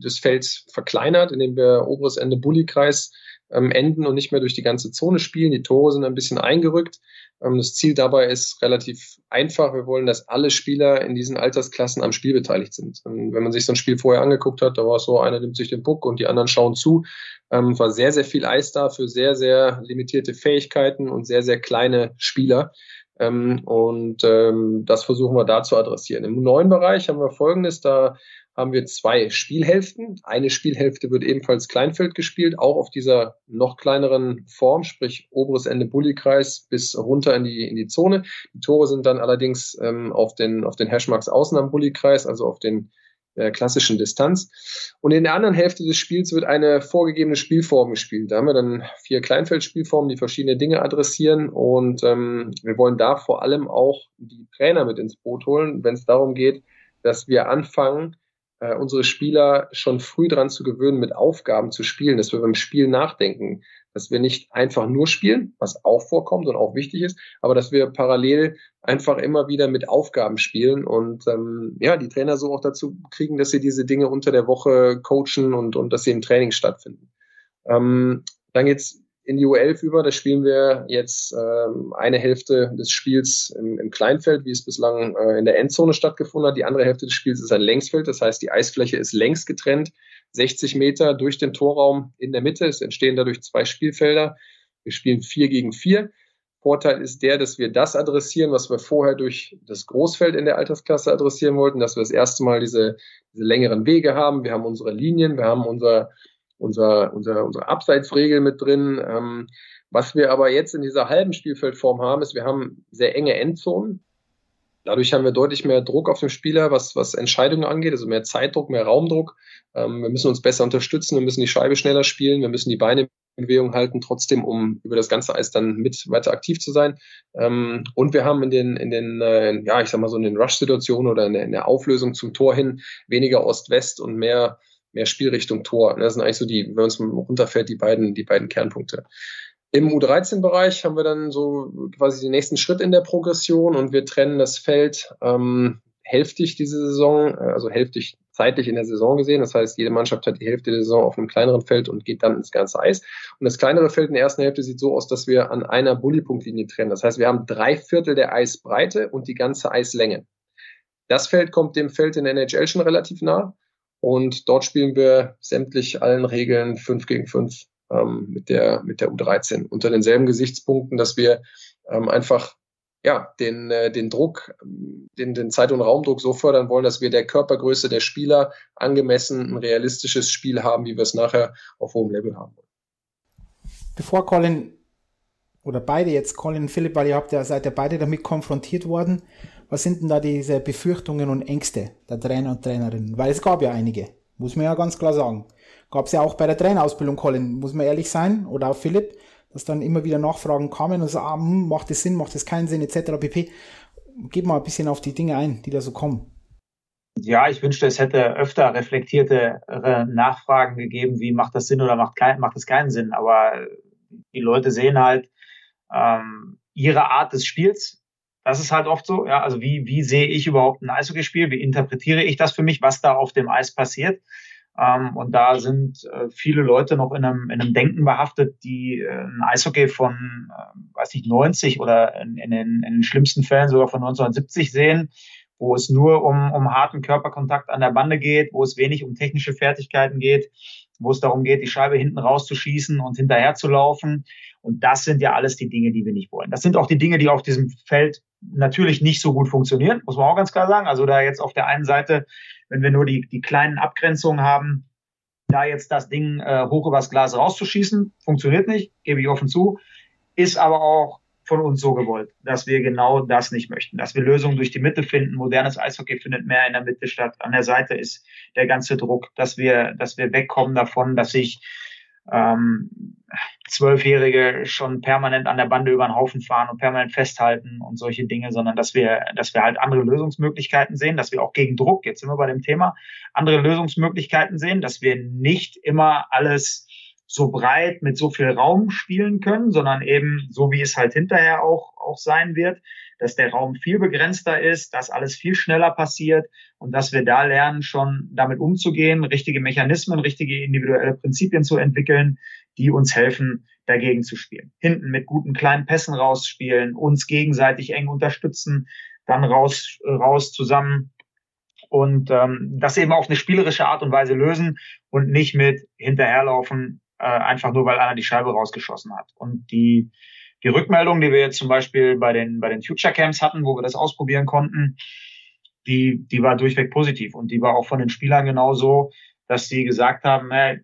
[SPEAKER 3] das Feld verkleinert, indem wir oberes Ende Bullykreis ähm, enden und nicht mehr durch die ganze Zone spielen. Die Tore sind ein bisschen eingerückt. Ähm, das Ziel dabei ist relativ einfach. Wir wollen, dass alle Spieler in diesen Altersklassen am Spiel beteiligt sind. Und wenn man sich so ein Spiel vorher angeguckt hat, da war es so, einer nimmt sich den Puck und die anderen schauen zu. Ähm, war sehr, sehr viel Eis da für sehr, sehr limitierte Fähigkeiten und sehr, sehr kleine Spieler. Ähm, und ähm, das versuchen wir da zu adressieren. Im neuen Bereich haben wir Folgendes, da haben wir zwei Spielhälften. Eine Spielhälfte wird ebenfalls Kleinfeld gespielt, auch auf dieser noch kleineren Form, sprich oberes Ende Bullykreis bis runter in die, in die Zone. Die Tore sind dann allerdings ähm, auf den, auf den Hashmarks außen am Bullykreis, also auf den äh, klassischen Distanz. Und in der anderen Hälfte des Spiels wird eine vorgegebene Spielform gespielt. Da haben wir dann vier Kleinfeldspielformen, die verschiedene Dinge adressieren. Und ähm, wir wollen da vor allem auch die Trainer mit ins Boot holen, wenn es darum geht, dass wir anfangen, äh, unsere Spieler schon früh dran zu gewöhnen, mit Aufgaben zu spielen, dass wir beim Spiel nachdenken, dass wir nicht einfach nur spielen, was auch vorkommt und auch wichtig ist, aber dass wir parallel einfach immer wieder mit Aufgaben spielen und ähm, ja, die Trainer so auch dazu kriegen, dass sie diese Dinge unter der Woche coachen und, und dass sie im Training stattfinden. Ähm, dann geht's in die U11 über. Da spielen wir jetzt ähm, eine Hälfte des Spiels im, im Kleinfeld, wie es bislang äh, in der Endzone stattgefunden hat. Die andere Hälfte des Spiels ist ein Längsfeld, das heißt, die Eisfläche ist längs getrennt, 60 Meter durch den Torraum in der Mitte. Es entstehen dadurch zwei Spielfelder. Wir spielen vier gegen vier. Vorteil ist der, dass wir das adressieren, was wir vorher durch das Großfeld in der Altersklasse adressieren wollten, dass wir das erste Mal diese, diese längeren Wege haben. Wir haben unsere Linien, wir haben unser unser, unser, unsere Abseitsregel mit drin. Ähm, was wir aber jetzt in dieser halben Spielfeldform haben, ist, wir haben sehr enge Endzonen. Dadurch haben wir deutlich mehr Druck auf den Spieler, was, was Entscheidungen angeht, also mehr Zeitdruck, mehr Raumdruck. Ähm, wir müssen uns besser unterstützen, wir müssen die Scheibe schneller spielen, wir müssen die Beine in Bewegung halten, trotzdem, um über das ganze Eis dann mit weiter aktiv zu sein. Ähm, und wir haben in den, in den, äh, ja, ich sag mal so in den Rush-Situationen oder in der, in der Auflösung zum Tor hin weniger Ost-West und mehr mehr Spielrichtung Tor. Das sind eigentlich so die, wenn es runterfällt, die beiden, die beiden Kernpunkte. Im U13-Bereich haben wir dann so quasi den nächsten Schritt in der Progression und wir trennen das Feld ähm, hälftig diese Saison, äh, also hälftig zeitlich in der Saison gesehen. Das heißt, jede Mannschaft hat die Hälfte der Saison auf einem kleineren Feld und geht dann ins ganze Eis. Und das kleinere Feld in der ersten Hälfte sieht so aus, dass wir an einer Bullypunktlinie trennen. Das heißt, wir haben drei Viertel der Eisbreite und die ganze Eislänge. Das Feld kommt dem Feld in der NHL schon relativ nah. Und dort spielen wir sämtlich allen Regeln 5 gegen 5 ähm, mit, der, mit der U13 unter denselben Gesichtspunkten, dass wir ähm, einfach ja, den, äh, den Druck, den, den Zeit- und Raumdruck so fördern wollen, dass wir der Körpergröße der Spieler angemessen ein realistisches Spiel haben, wie wir es nachher auf hohem Level haben wollen.
[SPEAKER 1] Bevor Colin oder beide jetzt, Colin und Philipp, weil ihr habt ja, seid ja beide damit konfrontiert worden, was sind denn da diese Befürchtungen und Ängste der Trainer und Trainerinnen? Weil es gab ja einige, muss man ja ganz klar sagen. Gab es ja auch bei der Trainerausbildung, Colin, muss man ehrlich sein, oder auch Philipp, dass dann immer wieder Nachfragen kamen und so, ah, hm, macht das Sinn, macht das keinen Sinn, etc. pp. Gib mal ein bisschen auf die Dinge ein, die da so kommen.
[SPEAKER 2] Ja, ich wünschte, es hätte öfter reflektierte Nachfragen gegeben, wie macht das Sinn oder macht, kein, macht es keinen Sinn. Aber die Leute sehen halt ähm, ihre Art des Spiels. Das ist halt oft so. Ja, also wie, wie sehe ich überhaupt ein Eishockeyspiel? Wie interpretiere ich das für mich, was da auf dem Eis passiert? Ähm, und da sind äh, viele Leute noch in einem, in einem Denken behaftet, die äh, ein Eishockey von, äh, weiß nicht, 90 oder in, in, den, in den schlimmsten Fällen sogar von 1970 sehen, wo es nur um, um harten Körperkontakt an der Bande geht, wo es wenig um technische Fertigkeiten geht, wo es darum geht, die Scheibe hinten rauszuschießen und hinterher zu laufen. Und das sind ja alles die Dinge, die wir nicht wollen. Das sind auch die Dinge, die auf diesem Feld natürlich nicht so gut funktionieren, muss man auch ganz klar sagen. Also da jetzt auf der einen Seite wenn wir nur die, die kleinen Abgrenzungen haben, da jetzt das Ding äh, hoch übers Glas rauszuschießen, funktioniert nicht, gebe ich offen zu, ist aber auch von uns so gewollt, dass wir genau das nicht möchten, dass wir Lösungen durch die Mitte finden. Modernes Eishockey findet mehr in der Mitte statt. An der Seite ist der ganze Druck, dass wir, dass wir wegkommen davon, dass sich ähm, Zwölfjährige schon permanent an der Bande über den Haufen fahren und permanent festhalten und solche Dinge, sondern dass wir, dass wir halt andere Lösungsmöglichkeiten sehen, dass wir auch gegen Druck, jetzt sind wir bei dem Thema, andere Lösungsmöglichkeiten sehen, dass wir nicht immer alles so breit mit so viel Raum spielen können, sondern eben so wie es halt hinterher auch, auch sein wird, dass der Raum viel begrenzter ist, dass alles viel schneller passiert und dass wir da lernen, schon damit umzugehen, richtige Mechanismen, richtige individuelle Prinzipien zu entwickeln, die uns helfen, dagegen zu spielen. Hinten mit guten kleinen Pässen rausspielen, uns gegenseitig eng unterstützen, dann raus, raus zusammen und ähm, das eben auf eine spielerische Art und Weise lösen und nicht mit hinterherlaufen, äh, einfach nur weil einer die Scheibe rausgeschossen hat. Und die die Rückmeldung, die wir jetzt zum Beispiel bei den, bei den Future Camps hatten, wo wir das ausprobieren konnten, die, die war durchweg positiv. Und die war auch von den Spielern genauso, dass sie gesagt haben, hey,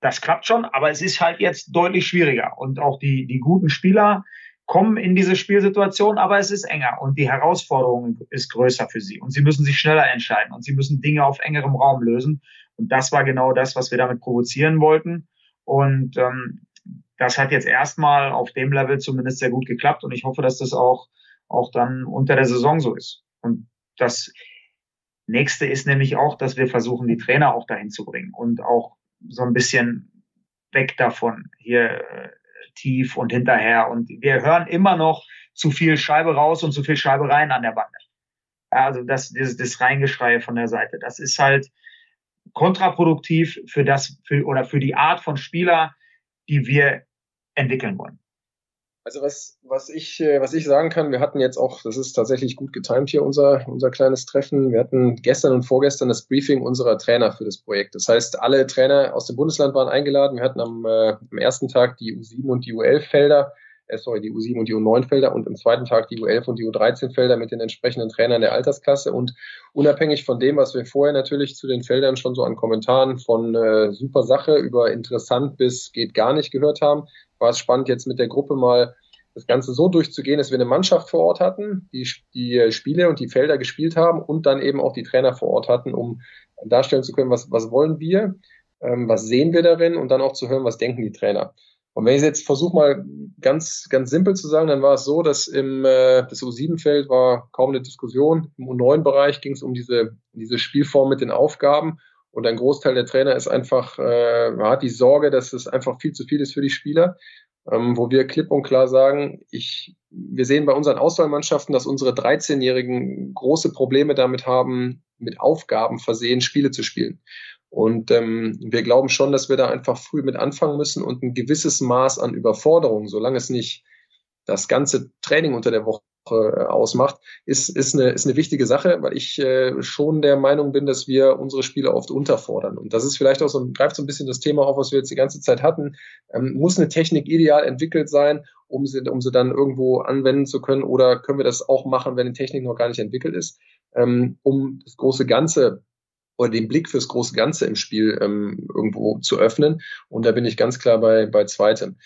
[SPEAKER 2] das klappt schon, aber es ist halt jetzt deutlich schwieriger. Und auch die, die guten Spieler kommen in diese Spielsituation, aber es ist enger und die Herausforderung ist größer für sie. Und sie müssen sich schneller entscheiden und sie müssen Dinge auf engerem Raum lösen. Und das war genau das, was wir damit provozieren wollten. Und ähm, das hat jetzt erstmal auf dem Level zumindest sehr gut geklappt und ich hoffe, dass das auch, auch dann unter der Saison so ist. Und das nächste ist nämlich auch, dass wir versuchen, die Trainer auch dahin zu bringen und auch so ein bisschen weg davon hier äh, tief und hinterher. Und wir hören immer noch zu viel Scheibe raus und zu viel Scheibe rein an der Bande. Also das, das, das Reingeschrei von der Seite. Das ist halt kontraproduktiv für das, für, oder für die Art von Spieler, die wir entwickeln wollen.
[SPEAKER 3] Also was, was ich, äh, was ich sagen kann, wir hatten jetzt auch, das ist tatsächlich gut getimt hier, unser, unser kleines Treffen. Wir hatten gestern und vorgestern das Briefing unserer Trainer für das Projekt. Das heißt, alle Trainer aus dem Bundesland waren eingeladen. Wir hatten am, äh, am ersten Tag die U7 und die U11-Felder, äh, sorry, die U7 und die U9-Felder und am zweiten Tag die U11 und die U13-Felder mit den entsprechenden Trainern der Altersklasse. Und unabhängig von dem, was wir vorher natürlich zu den Feldern schon so an Kommentaren von äh, super Sache über interessant bis geht gar nicht gehört haben, war es spannend, jetzt mit der Gruppe mal das Ganze so durchzugehen, dass wir eine Mannschaft vor Ort hatten, die die Spiele und die Felder gespielt haben und dann eben auch die Trainer vor Ort hatten, um darstellen zu können, was, was wollen wir, ähm, was sehen wir darin und dann auch zu hören, was denken die Trainer. Und wenn ich jetzt versuche mal ganz, ganz simpel zu sagen, dann war es so, dass im äh, das U7-Feld war kaum eine Diskussion. Im U9-Bereich ging es um diese, diese Spielform mit den Aufgaben. Und ein Großteil der Trainer ist einfach, äh, hat die Sorge, dass es einfach viel zu viel ist für die Spieler. Ähm, wo wir klipp und klar sagen, ich, wir sehen bei unseren Auswahlmannschaften, dass unsere 13-Jährigen große Probleme damit haben, mit Aufgaben versehen Spiele zu spielen. Und ähm, wir glauben schon, dass wir da einfach früh mit anfangen müssen und ein gewisses Maß an Überforderung, solange es nicht das ganze Training unter der Woche ausmacht, ist, ist, eine, ist eine wichtige Sache, weil ich äh, schon der Meinung bin, dass wir unsere Spiele oft unterfordern. Und das ist vielleicht auch so, greift so ein bisschen das Thema auf, was wir jetzt die ganze Zeit hatten. Ähm, muss eine Technik ideal entwickelt sein, um sie, um sie dann irgendwo anwenden zu können? Oder können wir das auch machen, wenn die Technik noch gar nicht entwickelt ist, ähm, um das große Ganze oder den Blick fürs große Ganze im Spiel ähm, irgendwo zu öffnen? Und da bin ich ganz klar bei, bei zweitem.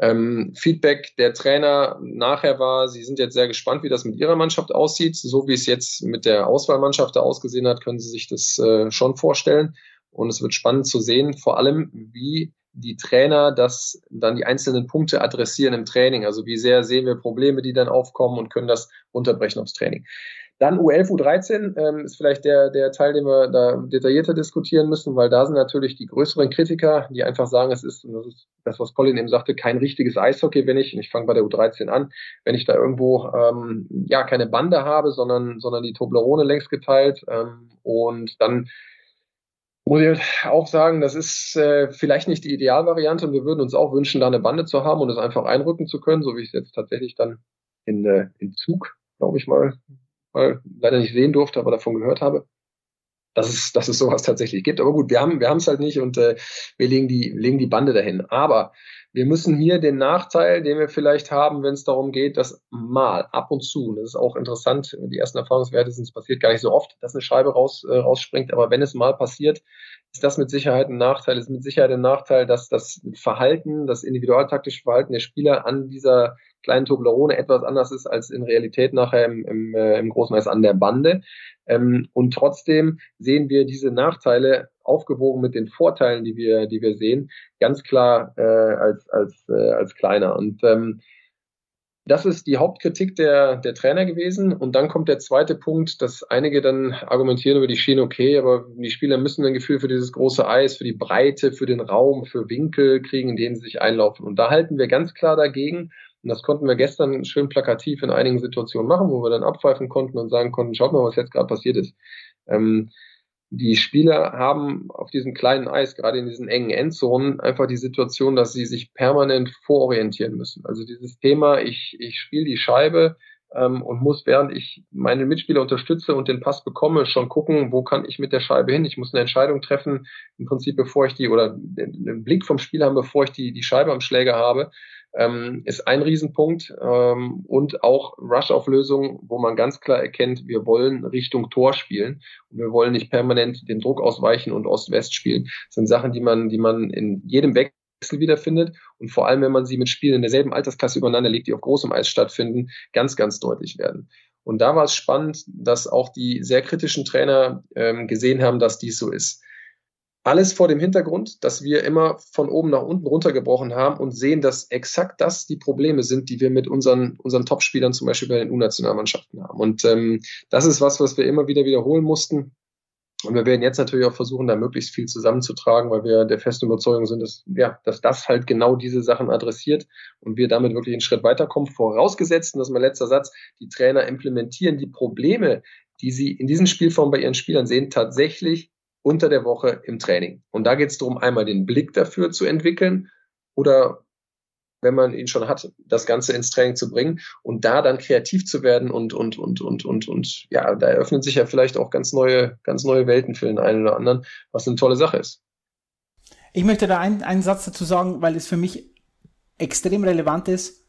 [SPEAKER 3] Ähm, Feedback der Trainer nachher war, sie sind jetzt sehr gespannt, wie das mit ihrer Mannschaft aussieht. So wie es jetzt mit der Auswahlmannschaft da ausgesehen hat, können sie sich das äh, schon vorstellen. Und es wird spannend zu sehen, vor allem, wie die Trainer das dann die einzelnen Punkte adressieren im Training. Also wie sehr sehen wir Probleme, die dann aufkommen und können das runterbrechen aufs Training. Dann U11, U13 ähm, ist vielleicht der, der Teil, den wir da detaillierter diskutieren müssen, weil da sind natürlich die größeren Kritiker, die einfach sagen, es ist, und das ist das, was Colin eben sagte, kein richtiges Eishockey, wenn ich, und ich fange bei der U13 an, wenn ich da irgendwo ähm, ja keine Bande habe, sondern, sondern die Toblerone längst geteilt ähm, und dann muss ich auch sagen, das ist äh, vielleicht nicht die Idealvariante und wir würden uns auch wünschen, da eine Bande zu haben und es einfach einrücken zu können, so wie ich es jetzt tatsächlich dann in, äh, in Zug, glaube ich mal, mal, leider nicht sehen durfte, aber davon gehört habe, dass es, dass es sowas tatsächlich gibt. Aber gut, wir haben wir haben es halt nicht und äh, wir legen die, legen die Bande dahin. Aber wir müssen hier den Nachteil, den wir vielleicht haben, wenn es darum geht, dass mal ab und zu, und das ist auch interessant, die ersten Erfahrungswerte sind, es passiert gar nicht so oft, dass eine Scheibe raus, äh, rausspringt, aber wenn es mal passiert, ist das mit Sicherheit ein Nachteil, ist mit Sicherheit ein Nachteil, dass das Verhalten, das individualtaktische Verhalten der Spieler an dieser kleinen Toblerone etwas anders ist als in Realität nachher im, im, äh, im Großmeiß an der Bande. Ähm, und trotzdem sehen wir diese Nachteile aufgewogen mit den Vorteilen, die wir, die wir sehen, ganz klar äh, als, als, äh, als kleiner. Und ähm, das ist die Hauptkritik der, der Trainer gewesen. Und dann kommt der zweite Punkt, dass einige dann argumentieren über die Schiene, okay, aber die Spieler müssen ein Gefühl für dieses große Eis, für die Breite, für den Raum, für Winkel kriegen, in denen sie sich einlaufen. Und da halten wir ganz klar dagegen. Und das konnten wir gestern schön plakativ in einigen Situationen machen, wo wir dann abpfeifen konnten und sagen konnten, schaut mal, was jetzt gerade passiert ist. Ähm, die Spieler haben auf diesem kleinen Eis, gerade in diesen engen Endzonen, einfach die Situation, dass sie sich permanent vororientieren müssen. Also dieses Thema, ich, ich spiele die Scheibe ähm, und muss, während ich meine Mitspieler unterstütze und den Pass bekomme, schon gucken, wo kann ich mit der Scheibe hin. Ich muss eine Entscheidung treffen, im Prinzip bevor ich die, oder den Blick vom Spiel haben, bevor ich die, die Scheibe am Schläger habe ähm, ist ein Riesenpunkt ähm, und auch Rush-Auflösung, wo man ganz klar erkennt, wir wollen Richtung Tor spielen und wir wollen nicht permanent den Druck ausweichen und Ost-West spielen. Das sind Sachen, die man, die man in jedem Wechsel wiederfindet und vor allem, wenn man sie mit Spielen in derselben Altersklasse übereinander legt, die auf großem Eis stattfinden, ganz, ganz deutlich werden. Und da war es spannend, dass auch die sehr kritischen Trainer ähm, gesehen haben, dass dies so ist. Alles vor dem Hintergrund, dass wir immer von oben nach unten runtergebrochen haben und sehen, dass exakt das die Probleme sind, die wir mit unseren, unseren Top-Spielern zum Beispiel bei den U-Nationalmannschaften haben. Und ähm, das ist was, was wir immer wieder wiederholen mussten. Und wir werden jetzt natürlich auch versuchen, da möglichst viel zusammenzutragen, weil wir der festen Überzeugung sind, dass, ja, dass das halt genau diese Sachen adressiert und wir damit wirklich einen Schritt weiterkommen. Vorausgesetzt, und das ist mein letzter Satz, die Trainer implementieren die Probleme, die sie in diesen Spielformen bei ihren Spielern sehen, tatsächlich unter der Woche im Training. Und da geht es darum, einmal den Blick dafür zu entwickeln oder wenn man ihn schon hat, das Ganze ins Training zu bringen und da dann kreativ zu werden und, und, und, und, und, und ja, da eröffnen sich ja vielleicht auch ganz neue, ganz neue Welten für den einen oder anderen, was eine tolle Sache ist.
[SPEAKER 1] Ich möchte da einen, einen Satz dazu sagen, weil es für mich extrem relevant ist.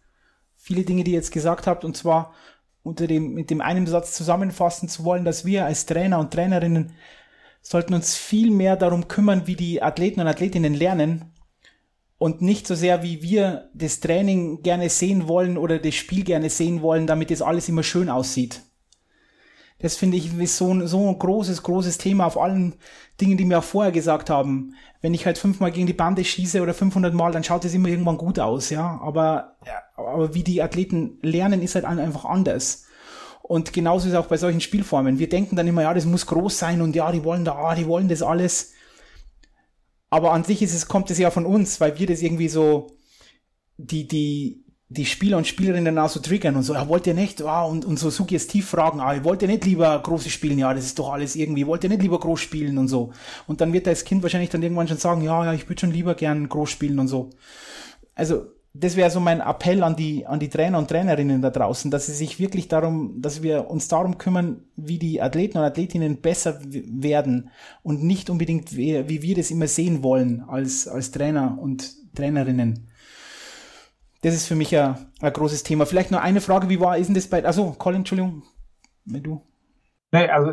[SPEAKER 1] Viele Dinge, die ihr jetzt gesagt habt, und zwar unter dem, mit dem einen Satz zusammenfassen zu wollen, dass wir als Trainer und Trainerinnen sollten uns viel mehr darum kümmern, wie die Athleten und Athletinnen lernen und nicht so sehr, wie wir das Training gerne sehen wollen oder das Spiel gerne sehen wollen, damit das alles immer schön aussieht. Das finde ich so, ein, so ein großes, großes Thema auf allen Dingen, die wir auch vorher gesagt haben. Wenn ich halt fünfmal gegen die Bande schieße oder 500 Mal, dann schaut es immer irgendwann gut aus, ja. Aber, aber wie die Athleten lernen, ist halt einfach anders. Und genauso ist es auch bei solchen Spielformen. Wir denken dann immer, ja, das muss groß sein und ja, die wollen da, ah, die wollen das alles. Aber an sich ist es, kommt es ja von uns, weil wir das irgendwie so, die, die, die Spieler und Spielerinnen auch so triggern und so, ja, wollt ihr nicht, ah, und, und so suggestiv fragen, ah, wollt ihr nicht lieber große spielen? Ja, das ist doch alles irgendwie, wollt ihr nicht lieber groß spielen und so. Und dann wird das Kind wahrscheinlich dann irgendwann schon sagen, ja, ja, ich würde schon lieber gern groß spielen und so. Also, das wäre so mein Appell an die, an die Trainer und Trainerinnen da draußen, dass sie sich wirklich darum, dass wir uns darum kümmern, wie die Athleten und Athletinnen besser werden und nicht unbedingt, wie, wie wir das immer sehen wollen als, als Trainer und Trainerinnen. das ist für mich ein, ein großes Thema. Vielleicht nur eine Frage, wie war, ist denn das bei, also Colin, Entschuldigung, wenn du.
[SPEAKER 2] Nee, also,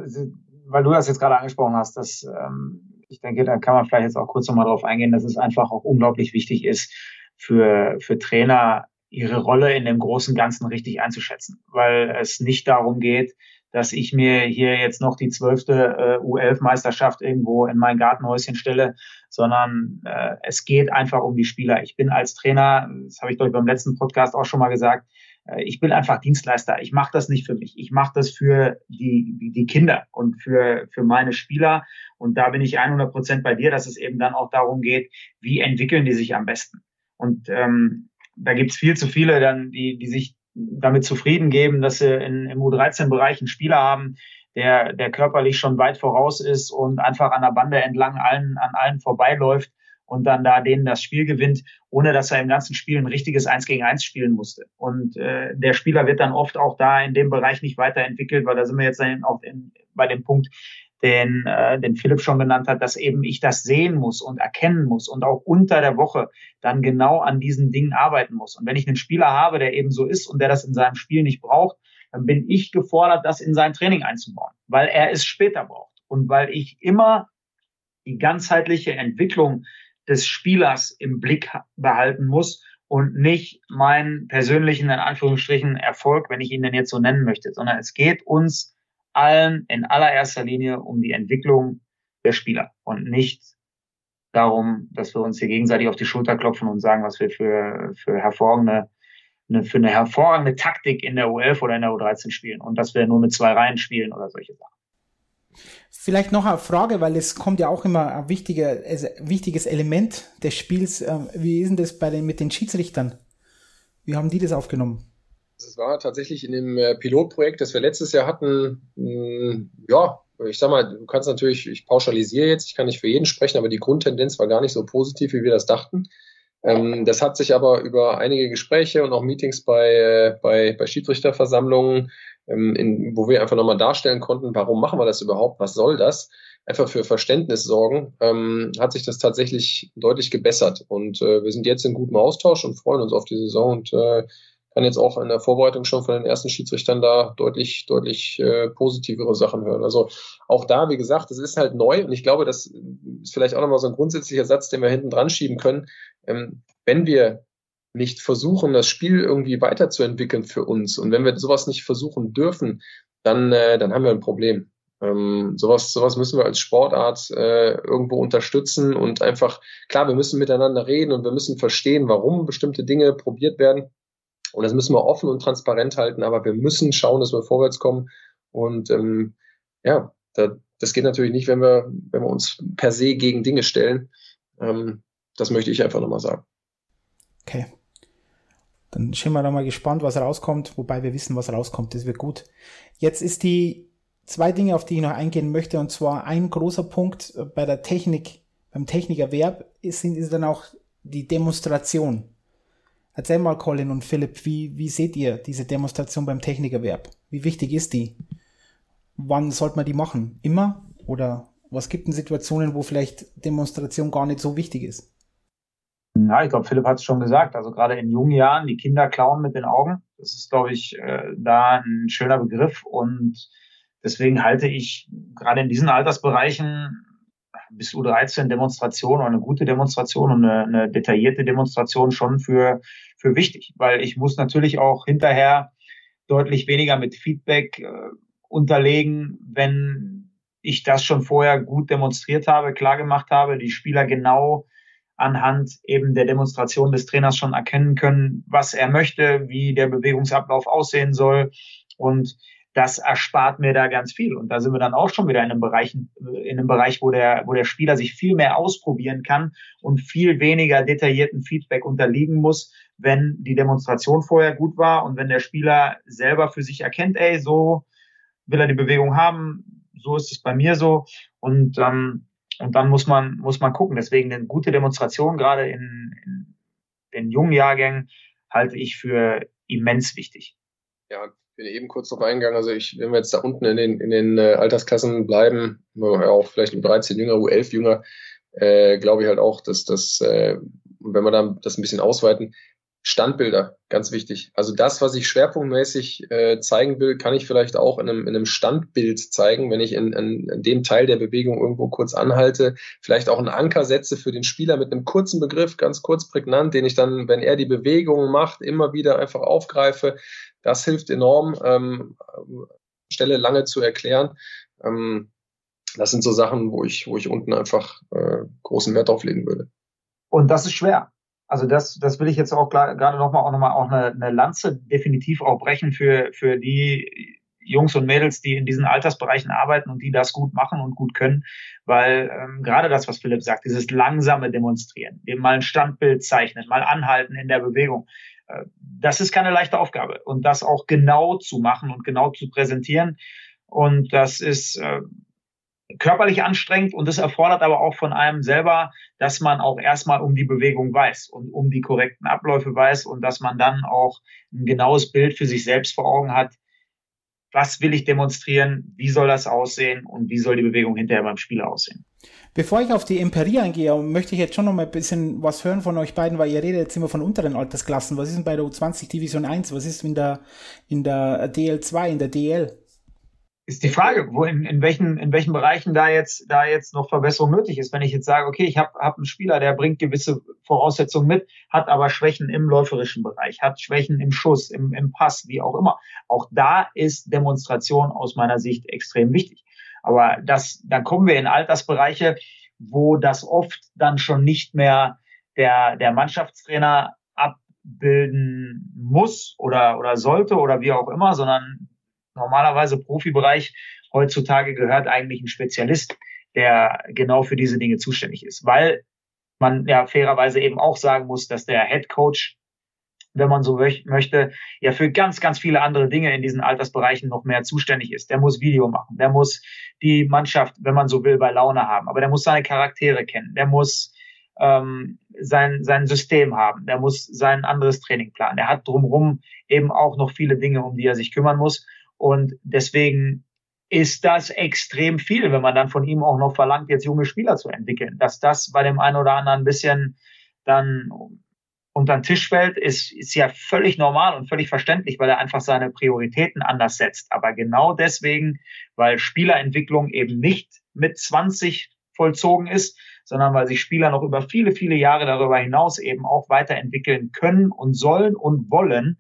[SPEAKER 2] weil du das jetzt gerade angesprochen hast, dass, ähm, ich denke, da kann man vielleicht jetzt auch kurz nochmal drauf eingehen, dass es einfach auch unglaublich wichtig ist für, für Trainer, ihre Rolle in dem großen Ganzen richtig einzuschätzen, weil es nicht darum geht, dass ich mir hier jetzt noch die zwölfte äh, U11-Meisterschaft irgendwo in mein Gartenhäuschen stelle, sondern äh, es geht einfach um die Spieler. Ich bin als Trainer, das habe ich glaube ich beim letzten Podcast auch schon mal gesagt, äh, ich bin einfach Dienstleister. Ich mache das nicht für mich. Ich mache das für die, die Kinder und für, für meine Spieler. Und da bin ich 100 Prozent bei dir, dass es eben dann auch darum geht, wie entwickeln die sich am besten. Und ähm, da gibt's viel zu viele dann, die, die sich damit zufrieden geben, dass sie in, im U13-Bereich einen Spieler haben, der, der körperlich schon weit voraus ist und einfach an der Bande entlang allen, an allen vorbeiläuft und dann da denen das Spiel gewinnt, ohne dass er im ganzen Spiel ein richtiges Eins gegen Eins spielen musste. Und äh, der Spieler wird dann oft auch da in dem Bereich nicht weiterentwickelt, weil da sind wir jetzt auch in, bei dem Punkt, den, äh, den Philipp schon genannt hat, dass eben ich das sehen muss und erkennen muss und auch unter der Woche dann genau an diesen Dingen arbeiten muss. Und wenn ich einen Spieler habe, der eben so ist und der das in seinem Spiel nicht braucht, dann bin ich gefordert, das in sein Training einzubauen, weil er es später braucht und weil ich immer die ganzheitliche Entwicklung des Spielers im Blick behalten muss und nicht meinen persönlichen, in Anführungsstrichen, Erfolg, wenn ich ihn denn jetzt so nennen möchte, sondern es geht uns allen in allererster Linie um die Entwicklung der Spieler und nicht darum, dass wir uns hier gegenseitig auf die Schulter klopfen und sagen, was wir für, für hervorragende eine, für eine hervorragende Taktik in der U11 oder in der U13 spielen und dass wir nur mit zwei Reihen spielen oder solche Sachen.
[SPEAKER 1] Vielleicht noch eine Frage, weil es kommt ja auch immer ein wichtiger, also wichtiges Element des Spiels. Ähm, wie ist denn das bei den, mit den Schiedsrichtern? Wie haben die das aufgenommen?
[SPEAKER 3] Es war tatsächlich in dem äh, Pilotprojekt, das wir letztes Jahr hatten, hm, ja, ich sag mal, du kannst natürlich, ich pauschalisiere jetzt, ich kann nicht für jeden sprechen, aber die Grundtendenz war gar nicht so positiv, wie wir das dachten. Ähm, das hat sich aber über einige Gespräche und auch Meetings bei, äh, bei, bei Schiedsrichterversammlungen, ähm, in, wo wir einfach nochmal darstellen konnten, warum machen wir das überhaupt, was soll das, einfach für Verständnis sorgen, ähm, hat sich das tatsächlich deutlich gebessert. Und äh, wir sind jetzt in gutem Austausch und freuen uns auf die Saison und kann jetzt auch in der Vorbereitung schon von den ersten Schiedsrichtern da deutlich, deutlich äh, positivere Sachen hören. Also auch da, wie gesagt, es ist halt neu und ich glaube, das ist vielleicht auch nochmal so ein grundsätzlicher Satz, den wir hinten dran schieben können. Ähm, wenn wir nicht versuchen, das Spiel irgendwie weiterzuentwickeln für uns und wenn wir sowas nicht versuchen dürfen, dann, äh, dann haben wir ein Problem. Ähm, sowas, sowas müssen wir als Sportart äh, irgendwo unterstützen und einfach, klar, wir müssen miteinander reden und wir müssen verstehen, warum bestimmte Dinge probiert werden. Und das müssen wir offen und transparent halten, aber wir müssen schauen, dass wir vorwärts kommen. Und ähm, ja, da, das geht natürlich nicht, wenn wir, wenn wir uns per se gegen Dinge stellen. Ähm, das möchte ich einfach nochmal sagen.
[SPEAKER 1] Okay. Dann sind wir da mal gespannt, was rauskommt, wobei wir wissen, was rauskommt. Das wird gut. Jetzt ist die zwei Dinge, auf die ich noch eingehen möchte, und zwar ein großer Punkt bei der Technik, beim Technikerwerb ist, ist dann auch die Demonstration. Erzähl mal, Colin und Philipp, wie, wie seht ihr diese Demonstration beim Technikerwerb? Wie wichtig ist die? Wann sollte man die machen? Immer? Oder was gibt es Situationen, wo vielleicht Demonstration gar nicht so wichtig ist?
[SPEAKER 2] Ja, ich glaube, Philipp hat es schon gesagt. Also gerade in jungen Jahren, die Kinder klauen mit den Augen. Das ist, glaube ich, äh, da ein schöner Begriff. Und deswegen halte ich gerade in diesen Altersbereichen bis U13 Demonstration oder eine gute Demonstration und eine, eine detaillierte Demonstration schon für, für wichtig, weil ich muss natürlich auch hinterher deutlich weniger mit Feedback äh, unterlegen, wenn ich das schon vorher gut demonstriert habe, klar gemacht habe, die Spieler genau anhand eben der Demonstration des Trainers schon erkennen können, was er möchte, wie der Bewegungsablauf aussehen soll. Und das erspart mir da ganz viel. Und da sind wir dann auch schon wieder in einem Bereich, in einem Bereich, wo der, wo der Spieler sich viel mehr ausprobieren kann und viel weniger detaillierten Feedback unterliegen muss, wenn die Demonstration vorher gut war und wenn der Spieler selber für sich erkennt, ey, so will er die Bewegung haben, so ist es bei mir so. Und, ähm, und dann muss man, muss man gucken. Deswegen eine gute Demonstration, gerade in, in den jungen Jahrgängen, halte ich für immens wichtig.
[SPEAKER 3] Ja, bin eben kurz noch eingegangen. Also ich, wenn wir jetzt da unten in den, in den äh, Altersklassen bleiben, auch vielleicht um 13 jünger, U11 jünger, äh, glaube ich halt auch, dass das, äh, wenn wir dann das ein bisschen ausweiten, Standbilder, ganz wichtig. Also das, was ich schwerpunktmäßig äh, zeigen will, kann ich vielleicht auch in einem, in einem Standbild zeigen, wenn ich in, in, in dem Teil der Bewegung irgendwo kurz anhalte, vielleicht auch einen Anker setze für den Spieler mit einem kurzen Begriff, ganz kurz prägnant, den ich dann, wenn er die Bewegung macht, immer wieder einfach aufgreife. Das hilft enorm, ähm, Stelle lange zu erklären. Ähm, das sind so Sachen, wo ich, wo ich unten einfach äh, großen Wert drauf legen würde.
[SPEAKER 2] Und das ist schwer. Also das, das will ich jetzt auch gerade nochmal auch nochmal auch eine, eine Lanze definitiv auch brechen für, für die Jungs und Mädels, die in diesen Altersbereichen arbeiten und die das gut machen und gut können, weil ähm, gerade das, was Philipp sagt, dieses langsame Demonstrieren, dem mal ein Standbild zeichnen, mal anhalten in der Bewegung, das ist keine leichte Aufgabe und das auch genau zu machen und genau zu präsentieren und das ist äh, körperlich anstrengend und das erfordert aber auch von einem selber, dass man auch erstmal um die Bewegung weiß und um die korrekten Abläufe weiß und dass man dann auch ein genaues Bild für sich selbst vor Augen hat. Was will ich demonstrieren? Wie soll das aussehen? Und wie soll die Bewegung hinterher beim Spieler aussehen?
[SPEAKER 1] Bevor ich auf die Empirie eingehe, möchte ich jetzt schon noch mal ein bisschen was hören von euch beiden, weil ihr redet jetzt immer von unteren Altersklassen. Was ist denn bei der U20 Division 1? Was ist in der, in der DL2, in der DL?
[SPEAKER 2] ist die Frage, wo in, in welchen in welchen Bereichen da jetzt da jetzt noch Verbesserung nötig ist. Wenn ich jetzt sage, okay, ich habe hab einen Spieler, der bringt gewisse Voraussetzungen mit, hat aber Schwächen im läuferischen Bereich, hat Schwächen im Schuss, im, im Pass, wie auch immer. Auch da ist Demonstration aus meiner Sicht extrem wichtig. Aber das, dann kommen wir in Altersbereiche, wo das oft dann schon nicht mehr der der Mannschaftstrainer abbilden muss oder oder sollte oder wie auch immer, sondern normalerweise Profibereich. Heutzutage gehört eigentlich ein Spezialist, der genau für diese Dinge zuständig ist, weil man ja fairerweise eben auch sagen muss, dass der Head Coach, wenn man so möchte, ja für ganz, ganz viele andere Dinge in diesen Altersbereichen noch mehr zuständig ist. Der muss Video machen, der muss die Mannschaft, wenn man so will, bei Laune haben, aber der muss seine Charaktere kennen, der muss ähm, sein, sein System haben, der muss sein anderes Training planen, der hat drumherum eben auch noch viele Dinge, um die er sich kümmern muss. Und deswegen ist das extrem viel, wenn man dann von ihm auch noch verlangt, jetzt junge Spieler zu entwickeln. Dass das bei dem einen oder anderen ein bisschen dann unter den Tisch fällt, ist, ist ja völlig normal und völlig verständlich, weil er einfach seine Prioritäten anders setzt. Aber genau deswegen, weil Spielerentwicklung eben nicht mit 20 vollzogen ist, sondern weil sich Spieler noch über viele, viele Jahre darüber hinaus eben auch weiterentwickeln können und sollen und wollen,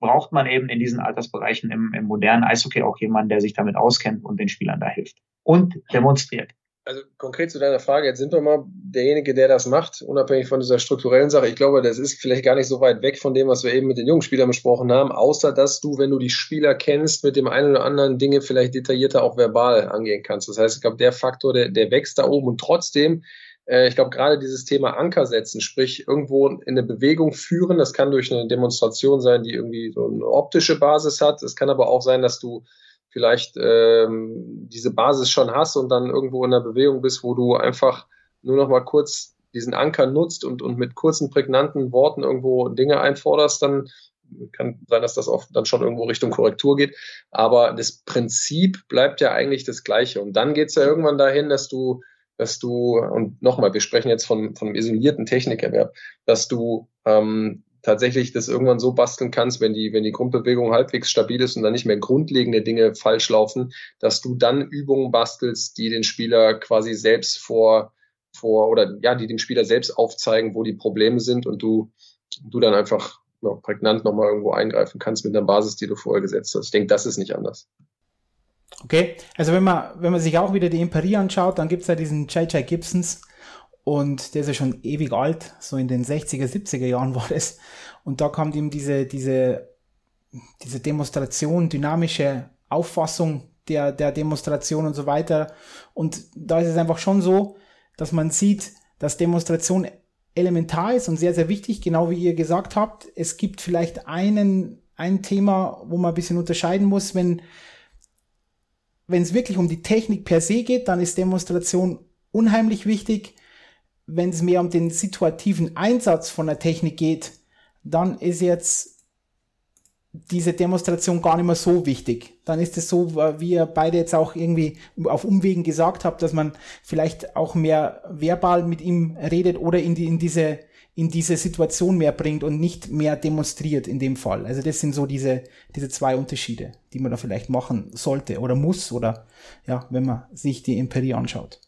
[SPEAKER 2] braucht man eben in diesen Altersbereichen im, im modernen Eishockey auch jemanden, der sich damit auskennt und den Spielern da hilft und demonstriert.
[SPEAKER 3] Also konkret zu deiner Frage, jetzt sind wir mal derjenige, der das macht, unabhängig von dieser strukturellen Sache. Ich glaube, das ist vielleicht gar nicht so weit weg von dem, was wir eben mit den jungen Spielern besprochen haben, außer dass du, wenn du die Spieler kennst, mit dem einen oder anderen Dinge vielleicht detaillierter auch verbal angehen kannst. Das heißt, ich glaube, der Faktor, der, der wächst da oben und trotzdem äh, ich glaube, gerade dieses Thema Anker setzen, sprich irgendwo in eine Bewegung führen, das kann durch eine Demonstration sein, die irgendwie so eine optische Basis hat. Es kann aber auch sein, dass du vielleicht ähm, diese Basis schon hast und dann irgendwo in einer Bewegung bist, wo du einfach nur noch mal kurz diesen Anker nutzt und, und mit kurzen, prägnanten Worten irgendwo Dinge einforderst, dann kann sein, dass das oft dann schon irgendwo Richtung Korrektur geht. Aber das Prinzip bleibt ja eigentlich das gleiche. Und dann geht's ja irgendwann dahin, dass du dass du, und nochmal, wir sprechen jetzt von, von einem isolierten Technikerwerb, dass du ähm, tatsächlich das irgendwann so basteln kannst, wenn die, wenn die Grundbewegung halbwegs stabil ist und dann nicht mehr grundlegende Dinge falsch laufen, dass du dann Übungen bastelst, die den Spieler quasi selbst vor, vor, oder ja, die dem Spieler selbst aufzeigen, wo die Probleme sind und du, du dann einfach ja, prägnant nochmal irgendwo eingreifen kannst mit einer Basis, die du vorher gesetzt hast. Ich denke, das ist nicht anders.
[SPEAKER 1] Okay, also wenn man, wenn man sich auch wieder die Imperie anschaut, dann gibt's ja diesen J.J. Gibsons und der ist ja schon ewig alt, so in den 60er, 70er Jahren war das. Und da kam ihm diese, diese, diese Demonstration, dynamische Auffassung der, der Demonstration und so weiter. Und da ist es einfach schon so, dass man sieht, dass Demonstration elementar ist und sehr, sehr wichtig, genau wie ihr gesagt habt. Es gibt vielleicht einen, ein Thema, wo man ein bisschen unterscheiden muss, wenn, wenn es wirklich um die Technik per se geht, dann ist Demonstration unheimlich wichtig. Wenn es mehr um den situativen Einsatz von der Technik geht, dann ist jetzt diese Demonstration gar nicht mehr so wichtig. Dann ist es so, wie ihr beide jetzt auch irgendwie auf Umwegen gesagt habt, dass man vielleicht auch mehr verbal mit ihm redet oder in, die, in diese in diese Situation mehr bringt und nicht mehr demonstriert in dem Fall. Also das sind so diese, diese zwei Unterschiede, die man da vielleicht machen sollte oder muss oder ja, wenn man sich die Empirie anschaut.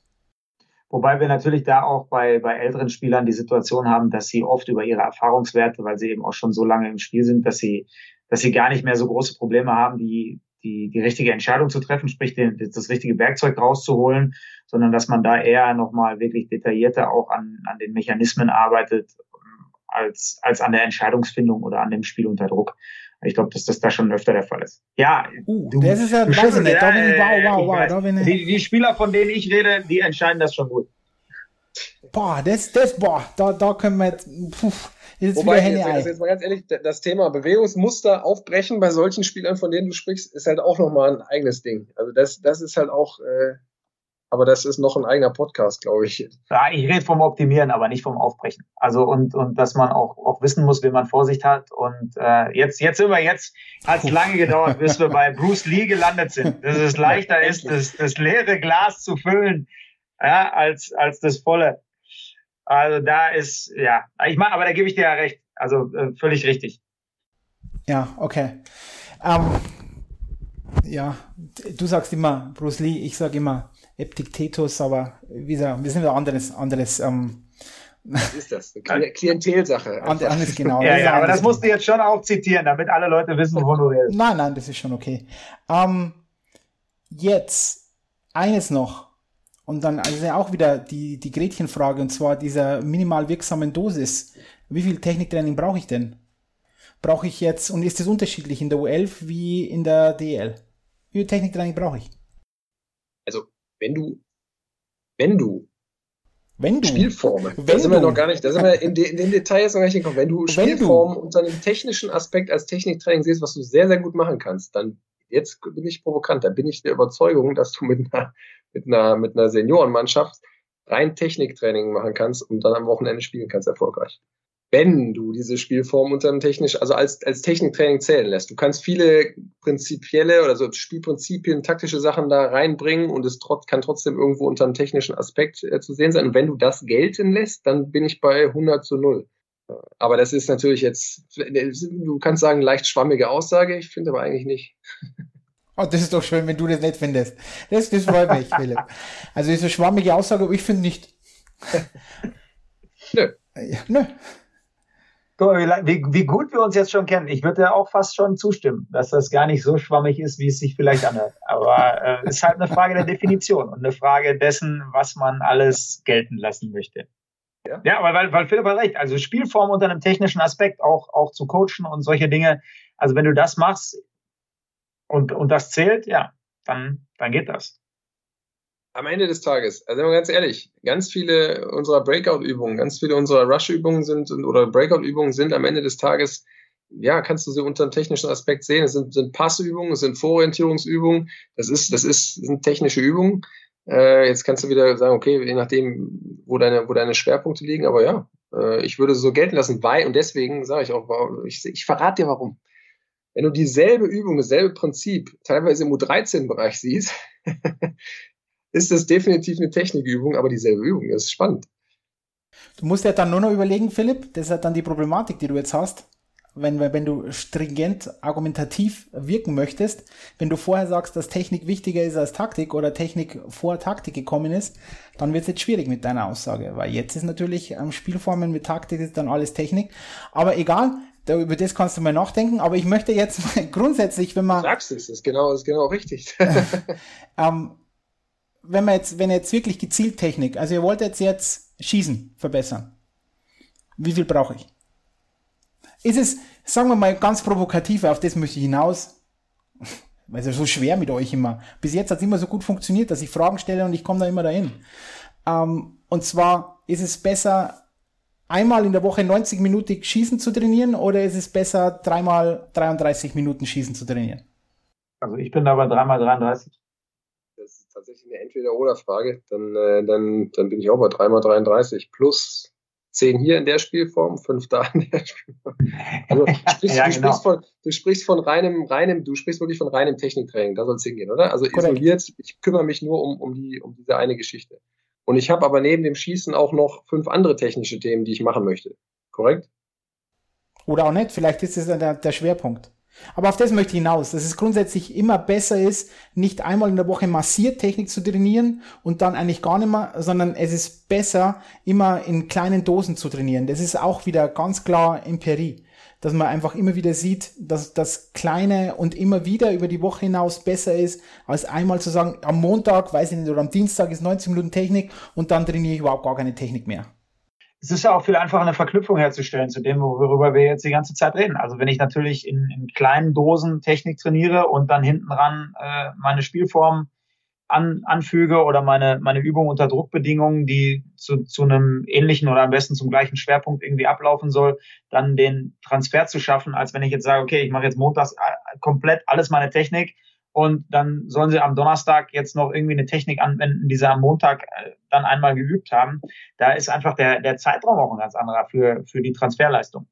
[SPEAKER 2] Wobei wir natürlich da auch bei, bei älteren Spielern die Situation haben, dass sie oft über ihre Erfahrungswerte, weil sie eben auch schon so lange im Spiel sind, dass sie, dass sie gar nicht mehr so große Probleme haben, die, die, die richtige Entscheidung zu treffen, sprich den, das richtige Werkzeug rauszuholen, sondern dass man da eher nochmal wirklich detaillierter auch an, an den Mechanismen arbeitet, als, als an der Entscheidungsfindung oder an dem Spiel unter Druck. Ich glaube, dass das da schon öfter der Fall ist. Ja,
[SPEAKER 1] uh, du, das ist ja, weiß ich nicht, bin ich, wow, wow, wow,
[SPEAKER 2] ich. Die, die Spieler, von denen ich rede, die entscheiden das schon gut.
[SPEAKER 1] Boah, das, das, boah, da, da können wir jetzt, puh,
[SPEAKER 3] jetzt Wobei, jetzt, jetzt, jetzt mal ganz ehrlich, das Thema Bewegungsmuster aufbrechen bei solchen Spielern, von denen du sprichst, ist halt auch nochmal ein eigenes Ding. Also das, das ist halt auch, äh, aber das ist noch ein eigener Podcast, glaube ich.
[SPEAKER 2] Ja, ich rede vom Optimieren, aber nicht vom Aufbrechen. Also und und dass man auch auch wissen muss, wie man Vorsicht hat. Und äh, jetzt jetzt sind wir jetzt hat es lange gedauert, bis wir bei Bruce Lee gelandet sind. Dass es leichter ist, das, das leere Glas zu füllen, ja, als als das volle. Also da ist ja, ich meine, aber da gebe ich dir ja recht. Also äh, völlig richtig.
[SPEAKER 1] Ja, okay. Ähm, ja, du sagst immer Bruce Lee, ich sage immer Epictetus, aber wie gesagt, wir sind wieder anderes, anderes, ähm,
[SPEAKER 3] was ist das? Eine Klientelsache. [LAUGHS]
[SPEAKER 1] Anders, genau.
[SPEAKER 2] ja, ja, aber das musst du jetzt schon auch zitieren, damit alle Leute wissen, wovon du redest.
[SPEAKER 1] Nein, nein, das ist schon okay. Ähm, jetzt eines noch. Und dann also auch wieder die, die Gretchenfrage, und zwar dieser minimal wirksamen Dosis. Wie viel Techniktraining brauche ich denn? Brauche ich jetzt, und ist das unterschiedlich in der U11 wie in der DL? Wie viel Techniktraining brauche ich?
[SPEAKER 3] Also wenn du, wenn du
[SPEAKER 1] wenn du,
[SPEAKER 3] Spielformen, wenn da sind wir noch gar nicht, da sind wir in, de, in den Details noch nicht gekommen. Wenn du Spielformen unter einem technischen Aspekt als Techniktraining siehst, was du sehr, sehr gut machen kannst, dann, jetzt bin ich provokant, da bin ich der Überzeugung, dass du mit einer, mit einer, mit einer Seniorenmannschaft rein Techniktraining machen kannst und dann am Wochenende spielen kannst erfolgreich wenn du diese Spielform unter einem technisch, also als, als Techniktraining zählen lässt. Du kannst viele prinzipielle oder so Spielprinzipien, taktische Sachen da reinbringen und es trot, kann trotzdem irgendwo unter einem technischen Aspekt äh, zu sehen sein. Und wenn du das gelten lässt, dann bin ich bei 100 zu 0. Aber das ist natürlich jetzt, du kannst sagen, leicht schwammige Aussage. Ich finde aber eigentlich nicht. [LAUGHS]
[SPEAKER 1] Oh, das ist doch schön, wenn du das nicht findest. Das, das freut mich, [LAUGHS] Philipp. Also diese schwammige Aussage, ich finde nicht.
[SPEAKER 2] Nö. Nö wie, wie gut wir uns jetzt schon kennen. Ich würde ja auch fast schon zustimmen, dass das gar nicht so schwammig ist, wie es sich vielleicht anhört. Aber äh, ist halt eine Frage der Definition und eine Frage dessen, was man alles gelten lassen möchte. Ja, ja aber weil, weil Philipp hat recht. Also Spielform unter einem technischen Aspekt auch, auch zu coachen und solche Dinge. Also wenn du das machst und, und das zählt, ja, dann, dann geht das
[SPEAKER 3] am Ende des Tages, also ganz ehrlich, ganz viele unserer Breakout-Übungen, ganz viele unserer Rush-Übungen sind oder Breakout-Übungen sind am Ende des Tages, ja, kannst du sie unter einem technischen Aspekt sehen. Es sind, sind Passübungen, es sind Vororientierungsübungen, das ist, das ist, sind technische Übungen. Äh, jetzt kannst du wieder sagen, okay, je nachdem, wo deine, wo deine Schwerpunkte liegen, aber ja, äh, ich würde so gelten lassen, weil, und deswegen sage ich auch, ich, ich verrate dir warum. Wenn du dieselbe Übung, dasselbe Prinzip teilweise im U13-Bereich siehst, [LAUGHS] ist das definitiv eine Technikübung, aber dieselbe Übung. Das ist spannend.
[SPEAKER 1] Du musst ja dann nur noch überlegen, Philipp, das ist halt dann die Problematik, die du jetzt hast. Wenn, wenn du stringent argumentativ wirken möchtest, wenn du vorher sagst, dass Technik wichtiger ist als Taktik oder Technik vor Taktik gekommen ist, dann wird es jetzt schwierig mit deiner Aussage, weil jetzt ist natürlich am Spielformen mit Taktik ist dann alles Technik. Aber egal, da, über das kannst du mal nachdenken, aber ich möchte jetzt [LAUGHS] grundsätzlich, wenn man.
[SPEAKER 3] Du sagst es, ist genau, ist genau richtig. [LAUGHS] [LAUGHS]
[SPEAKER 1] ähm, wenn man jetzt, wenn jetzt wirklich gezielt Technik, also ihr wollt jetzt jetzt Schießen verbessern. Wie viel brauche ich? Ist es, sagen wir mal ganz provokativ, auf das möchte ich hinaus, [LAUGHS] weil es ja so schwer mit euch immer. Bis jetzt hat es immer so gut funktioniert, dass ich Fragen stelle und ich komme da immer dahin. Ähm, und zwar, ist es besser, einmal in der Woche 90 Minuten Schießen zu trainieren oder ist es besser, dreimal 33 Minuten Schießen zu trainieren?
[SPEAKER 2] Also ich bin da bei dreimal 33
[SPEAKER 3] tatsächlich eine Entweder-Oder-Frage, dann, äh, dann, dann bin ich auch bei 3x33 plus 10 hier in der Spielform, 5 da in der Spielform. Also du [LAUGHS] sprichst, ja, du, genau. sprichst von, du sprichst von reinem, reinem, du sprichst wirklich von reinem Techniktraining, da soll es hingehen, oder? Also Correct. isoliert, ich kümmere mich nur um, um, die, um diese eine Geschichte. Und ich habe aber neben dem Schießen auch noch fünf andere technische Themen, die ich machen möchte. Korrekt?
[SPEAKER 1] Oder auch nicht, vielleicht ist es der, der Schwerpunkt. Aber auf das möchte ich hinaus, dass es grundsätzlich immer besser ist, nicht einmal in der Woche massiert Technik zu trainieren und dann eigentlich gar nicht mehr, sondern es ist besser, immer in kleinen Dosen zu trainieren. Das ist auch wieder ganz klar Empirie, dass man einfach immer wieder sieht, dass das Kleine und immer wieder über die Woche hinaus besser ist, als einmal zu sagen, am Montag, weiß ich nicht, oder am Dienstag ist 90 Minuten Technik und dann trainiere ich überhaupt gar keine Technik mehr
[SPEAKER 2] es ist ja auch viel einfacher, eine Verknüpfung herzustellen zu dem, worüber wir jetzt die ganze Zeit reden. Also wenn ich natürlich in, in kleinen Dosen Technik trainiere und dann hinten ran äh, meine Spielform an, anfüge oder meine, meine Übung unter Druckbedingungen, die zu, zu einem ähnlichen oder am besten zum gleichen Schwerpunkt irgendwie ablaufen soll, dann den Transfer zu schaffen, als wenn ich jetzt sage, okay, ich mache jetzt montags äh, komplett alles meine Technik und dann sollen sie am Donnerstag jetzt noch irgendwie eine Technik anwenden, die sie am Montag äh, dann einmal geübt haben. Da ist einfach der, der Zeitraum auch ein ganz anderer für, für die Transferleistung.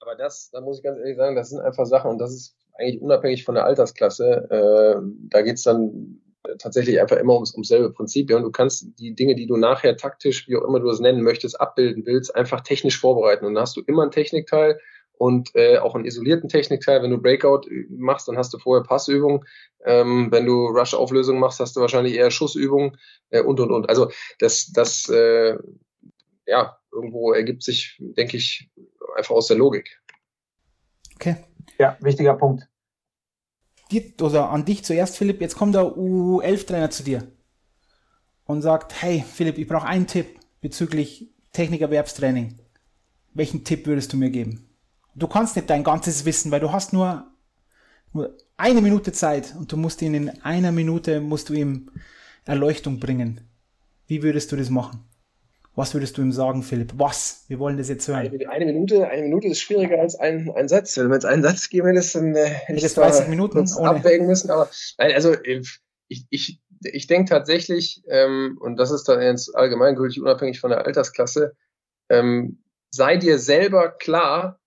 [SPEAKER 3] Aber das, da muss ich ganz ehrlich sagen, das sind einfach Sachen und das ist eigentlich unabhängig von der Altersklasse. Äh, da geht's dann tatsächlich einfach immer ums, ums selbe Prinzip. Ja, und du kannst die Dinge, die du nachher taktisch, wie auch immer du es nennen möchtest, abbilden willst, einfach technisch vorbereiten. Und dann hast du immer einen Technikteil, und äh, auch einen isolierten Technikteil. Wenn du Breakout machst, dann hast du vorher Passübungen. Ähm, wenn du Rush-Auflösung machst, hast du wahrscheinlich eher Schussübungen äh, und und und. Also das, das äh, ja, irgendwo ergibt sich, denke ich, einfach aus der Logik.
[SPEAKER 2] Okay. Ja, wichtiger Punkt.
[SPEAKER 1] Dir, oder an dich zuerst, Philipp. Jetzt kommt der U11-Trainer zu dir und sagt, hey Philipp, ich brauche einen Tipp bezüglich Technikerwerbstraining. Welchen Tipp würdest du mir geben? Du kannst nicht dein ganzes Wissen, weil du hast nur, nur eine Minute Zeit und du musst ihn in einer Minute, musst du ihm Erleuchtung bringen. Wie würdest du das machen? Was würdest du ihm sagen, Philipp? Was? Wir wollen das jetzt hören.
[SPEAKER 3] Eine, eine Minute, eine Minute ist schwieriger als ein, ein Satz. Wenn wir jetzt einen Satz geben hättest, dann äh,
[SPEAKER 1] hätte ich das 30 Minuten
[SPEAKER 3] ohne. abwägen müssen. Aber nein, also ich, ich, ich denke tatsächlich, ähm, und das ist dann jetzt allgemeingültig, unabhängig von der Altersklasse, ähm, sei dir selber klar,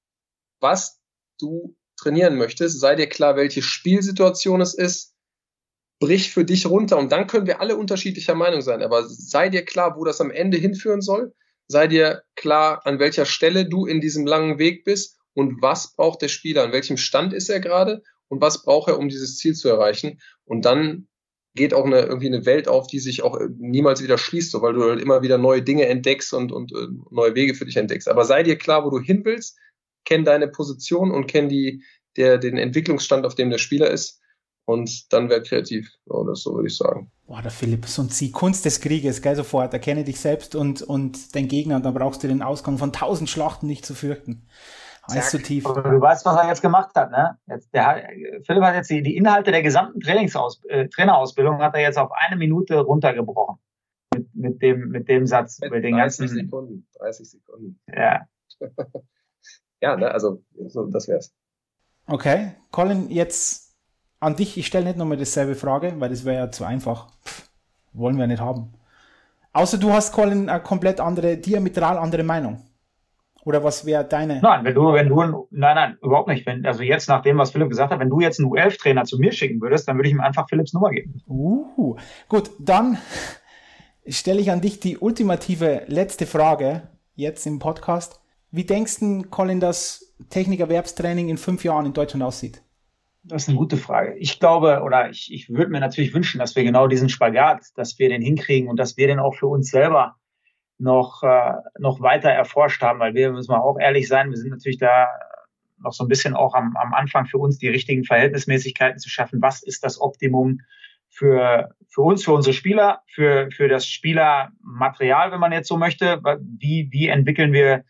[SPEAKER 3] was du trainieren möchtest. Sei dir klar, welche Spielsituation es ist. Brich für dich runter und dann können wir alle unterschiedlicher Meinung sein. Aber sei dir klar, wo das am Ende hinführen soll. Sei dir klar, an welcher Stelle du in diesem langen Weg bist und was braucht der Spieler, an welchem Stand ist er gerade und was braucht er, um dieses Ziel zu erreichen. Und dann geht auch eine, irgendwie eine Welt auf, die sich auch niemals wieder schließt, so, weil du halt immer wieder neue Dinge entdeckst und, und äh, neue Wege für dich entdeckst. Aber sei dir klar, wo du hin willst, kenn deine Position und kenn die, der, den Entwicklungsstand, auf dem der Spieler ist. Und dann werd kreativ. Oder so würde ich sagen.
[SPEAKER 1] Boah, der Philipp, so die Kunst des Krieges, gell, sofort. Erkenne dich selbst und, und dein Gegner. Und dann brauchst du den Ausgang von tausend Schlachten nicht zu fürchten. Eis zu tief.
[SPEAKER 2] du weißt, was er jetzt gemacht hat, ne? Jetzt, der, Philipp hat jetzt die, die Inhalte der gesamten Trainingsaus, äh, Trainerausbildung hat er jetzt auf eine Minute runtergebrochen. Mit, mit dem, mit dem Satz.
[SPEAKER 3] Mit, mit den 30 ganzen, Sekunden. 30 Sekunden.
[SPEAKER 2] Ja. [LAUGHS]
[SPEAKER 3] ja, ne, also so, das wär's.
[SPEAKER 1] Okay, Colin, jetzt an dich. Ich stelle nicht nochmal dasselbe Frage, weil das wäre ja zu einfach. Pff, wollen wir nicht haben. Außer du hast, Colin, eine komplett andere, diametral andere Meinung. Oder was wäre deine?
[SPEAKER 2] Nein, wenn du, wenn du, nein, nein, überhaupt nicht. Wenn, also jetzt nach dem, was Philipp gesagt hat, wenn du jetzt einen U11-Trainer zu mir schicken würdest, dann würde ich ihm einfach Philipps Nummer geben.
[SPEAKER 1] Uh, gut, dann stelle ich an dich die ultimative letzte Frage jetzt im Podcast. Wie denkst du, Colin, dass Technikerwerbstraining in fünf Jahren in Deutschland aussieht?
[SPEAKER 2] Das ist eine gute Frage. Ich glaube, oder ich, ich würde mir natürlich wünschen, dass wir genau diesen Spagat, dass wir den hinkriegen und dass wir den auch für uns selber noch, äh, noch weiter erforscht haben, weil wir, müssen wir auch ehrlich sein, wir sind natürlich da noch so ein bisschen auch am, am Anfang für uns die richtigen Verhältnismäßigkeiten zu schaffen. Was ist das Optimum für, für uns, für unsere Spieler, für, für das Spielermaterial, wenn man jetzt so möchte? Wie, wie entwickeln wir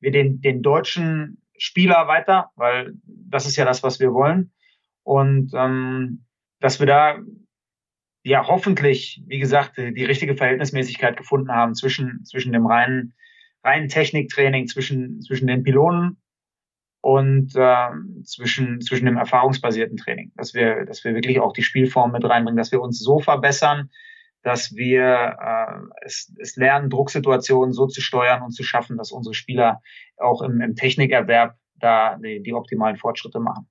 [SPEAKER 2] wir den, den deutschen Spieler weiter, weil das ist ja das, was wir wollen. Und ähm, dass wir da ja hoffentlich, wie gesagt, die, richtige Verhältnismäßigkeit gefunden haben zwischen, zwischen dem reinen, reinen Techniktraining, zwischen, zwischen den Pilonen und äh, zwischen, zwischen dem erfahrungsbasierten Training. Dass wir, dass wir wirklich auch die Spielform mit reinbringen, dass wir uns so verbessern, dass wir äh, es, es lernen, Drucksituationen so zu steuern und zu schaffen, dass unsere Spieler auch im, im Technikerwerb da die, die optimalen Fortschritte machen.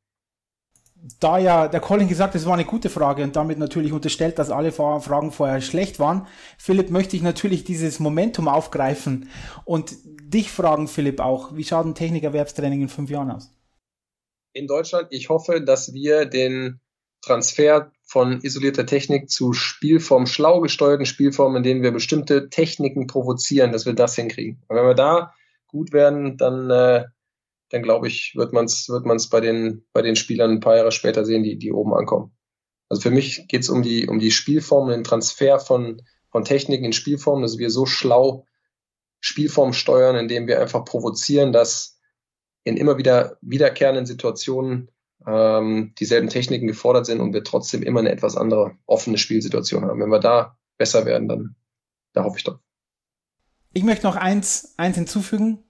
[SPEAKER 1] da ja der Colin gesagt, das war eine gute Frage und damit natürlich unterstellt, dass alle Fragen vorher schlecht waren, Philipp, möchte ich natürlich dieses Momentum aufgreifen und dich fragen, Philipp, auch, wie schaut ein Technikerwerbstraining in fünf Jahren aus?
[SPEAKER 3] In Deutschland, ich hoffe, dass wir den Transfer von isolierter Technik zu Spielform, schlau gesteuerten Spielformen, in denen wir bestimmte Techniken provozieren, dass wir das hinkriegen. Und wenn wir da gut werden, dann, äh, dann glaube ich, wird man es wird man's bei, den, bei den Spielern ein paar Jahre später sehen, die, die oben ankommen. Also für mich geht es um die, um die Spielformen, den Transfer von, von Techniken in Spielformen, dass wir so schlau Spielformen steuern, indem wir einfach provozieren, dass in immer wieder wiederkehrenden Situationen ähm, dieselben Techniken gefordert sind und wir trotzdem immer eine etwas andere offene Spielsituation haben. Wenn wir da besser werden, dann da hoffe ich doch.
[SPEAKER 1] Ich möchte noch eins, eins hinzufügen.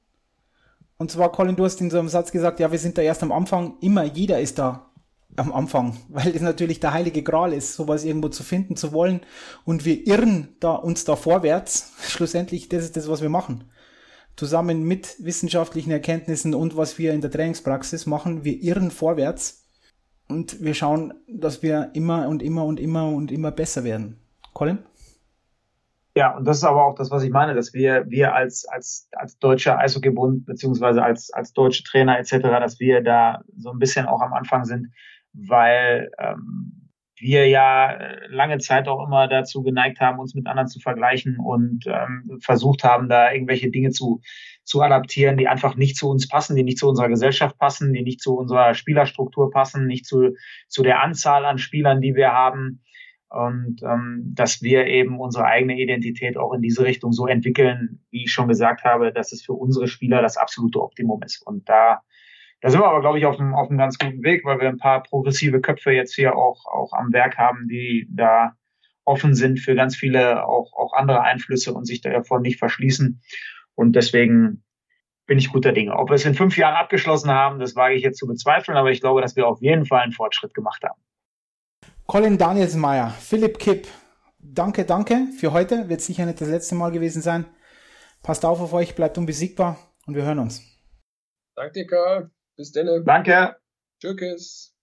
[SPEAKER 1] Und zwar, Colin, du hast in so einem Satz gesagt, ja, wir sind da erst am Anfang. Immer, jeder ist da am Anfang, [LAUGHS] weil das natürlich der heilige Gral ist, sowas irgendwo zu finden, zu wollen. Und wir irren da uns da vorwärts. [LAUGHS] Schlussendlich, das ist das, was wir machen zusammen mit wissenschaftlichen Erkenntnissen und was wir in der Trainingspraxis machen, wir irren vorwärts und wir schauen, dass wir immer und immer und immer und immer besser werden. Colin?
[SPEAKER 2] Ja, und das ist aber auch das, was ich meine, dass wir, wir als, als, als deutscher Eishockeybund beziehungsweise als, als deutsche Trainer etc., dass wir da so ein bisschen auch am Anfang sind, weil ähm, wir ja äh, lange Zeit auch immer dazu geneigt haben, uns mit anderen zu vergleichen und ähm, versucht haben, da irgendwelche Dinge zu, zu adaptieren, die einfach nicht zu uns passen, die nicht zu unserer Gesellschaft passen, die nicht zu unserer Spielerstruktur passen, nicht zu, zu der Anzahl an Spielern, die wir haben. Und ähm, dass wir eben unsere eigene Identität auch in diese Richtung so entwickeln, wie ich schon gesagt habe, dass es für unsere Spieler das absolute Optimum ist. Und da da sind wir aber, glaube ich, auf einem, auf einem ganz guten Weg, weil wir ein paar progressive Köpfe jetzt hier auch, auch am Werk haben, die da offen sind für ganz viele auch, auch andere Einflüsse und sich davon nicht verschließen. Und deswegen bin ich guter Dinge. Ob wir es in fünf Jahren abgeschlossen haben, das wage ich jetzt zu bezweifeln, aber ich glaube, dass wir auf jeden Fall einen Fortschritt gemacht haben.
[SPEAKER 1] Colin Danielsmeier, Philipp Kipp, danke, danke für heute. Wird sicher nicht das letzte Mal gewesen sein. Passt auf auf euch, bleibt unbesiegbar und wir hören uns.
[SPEAKER 3] Danke, Karl. Bis dann.
[SPEAKER 2] Danke.
[SPEAKER 3] Tschüss.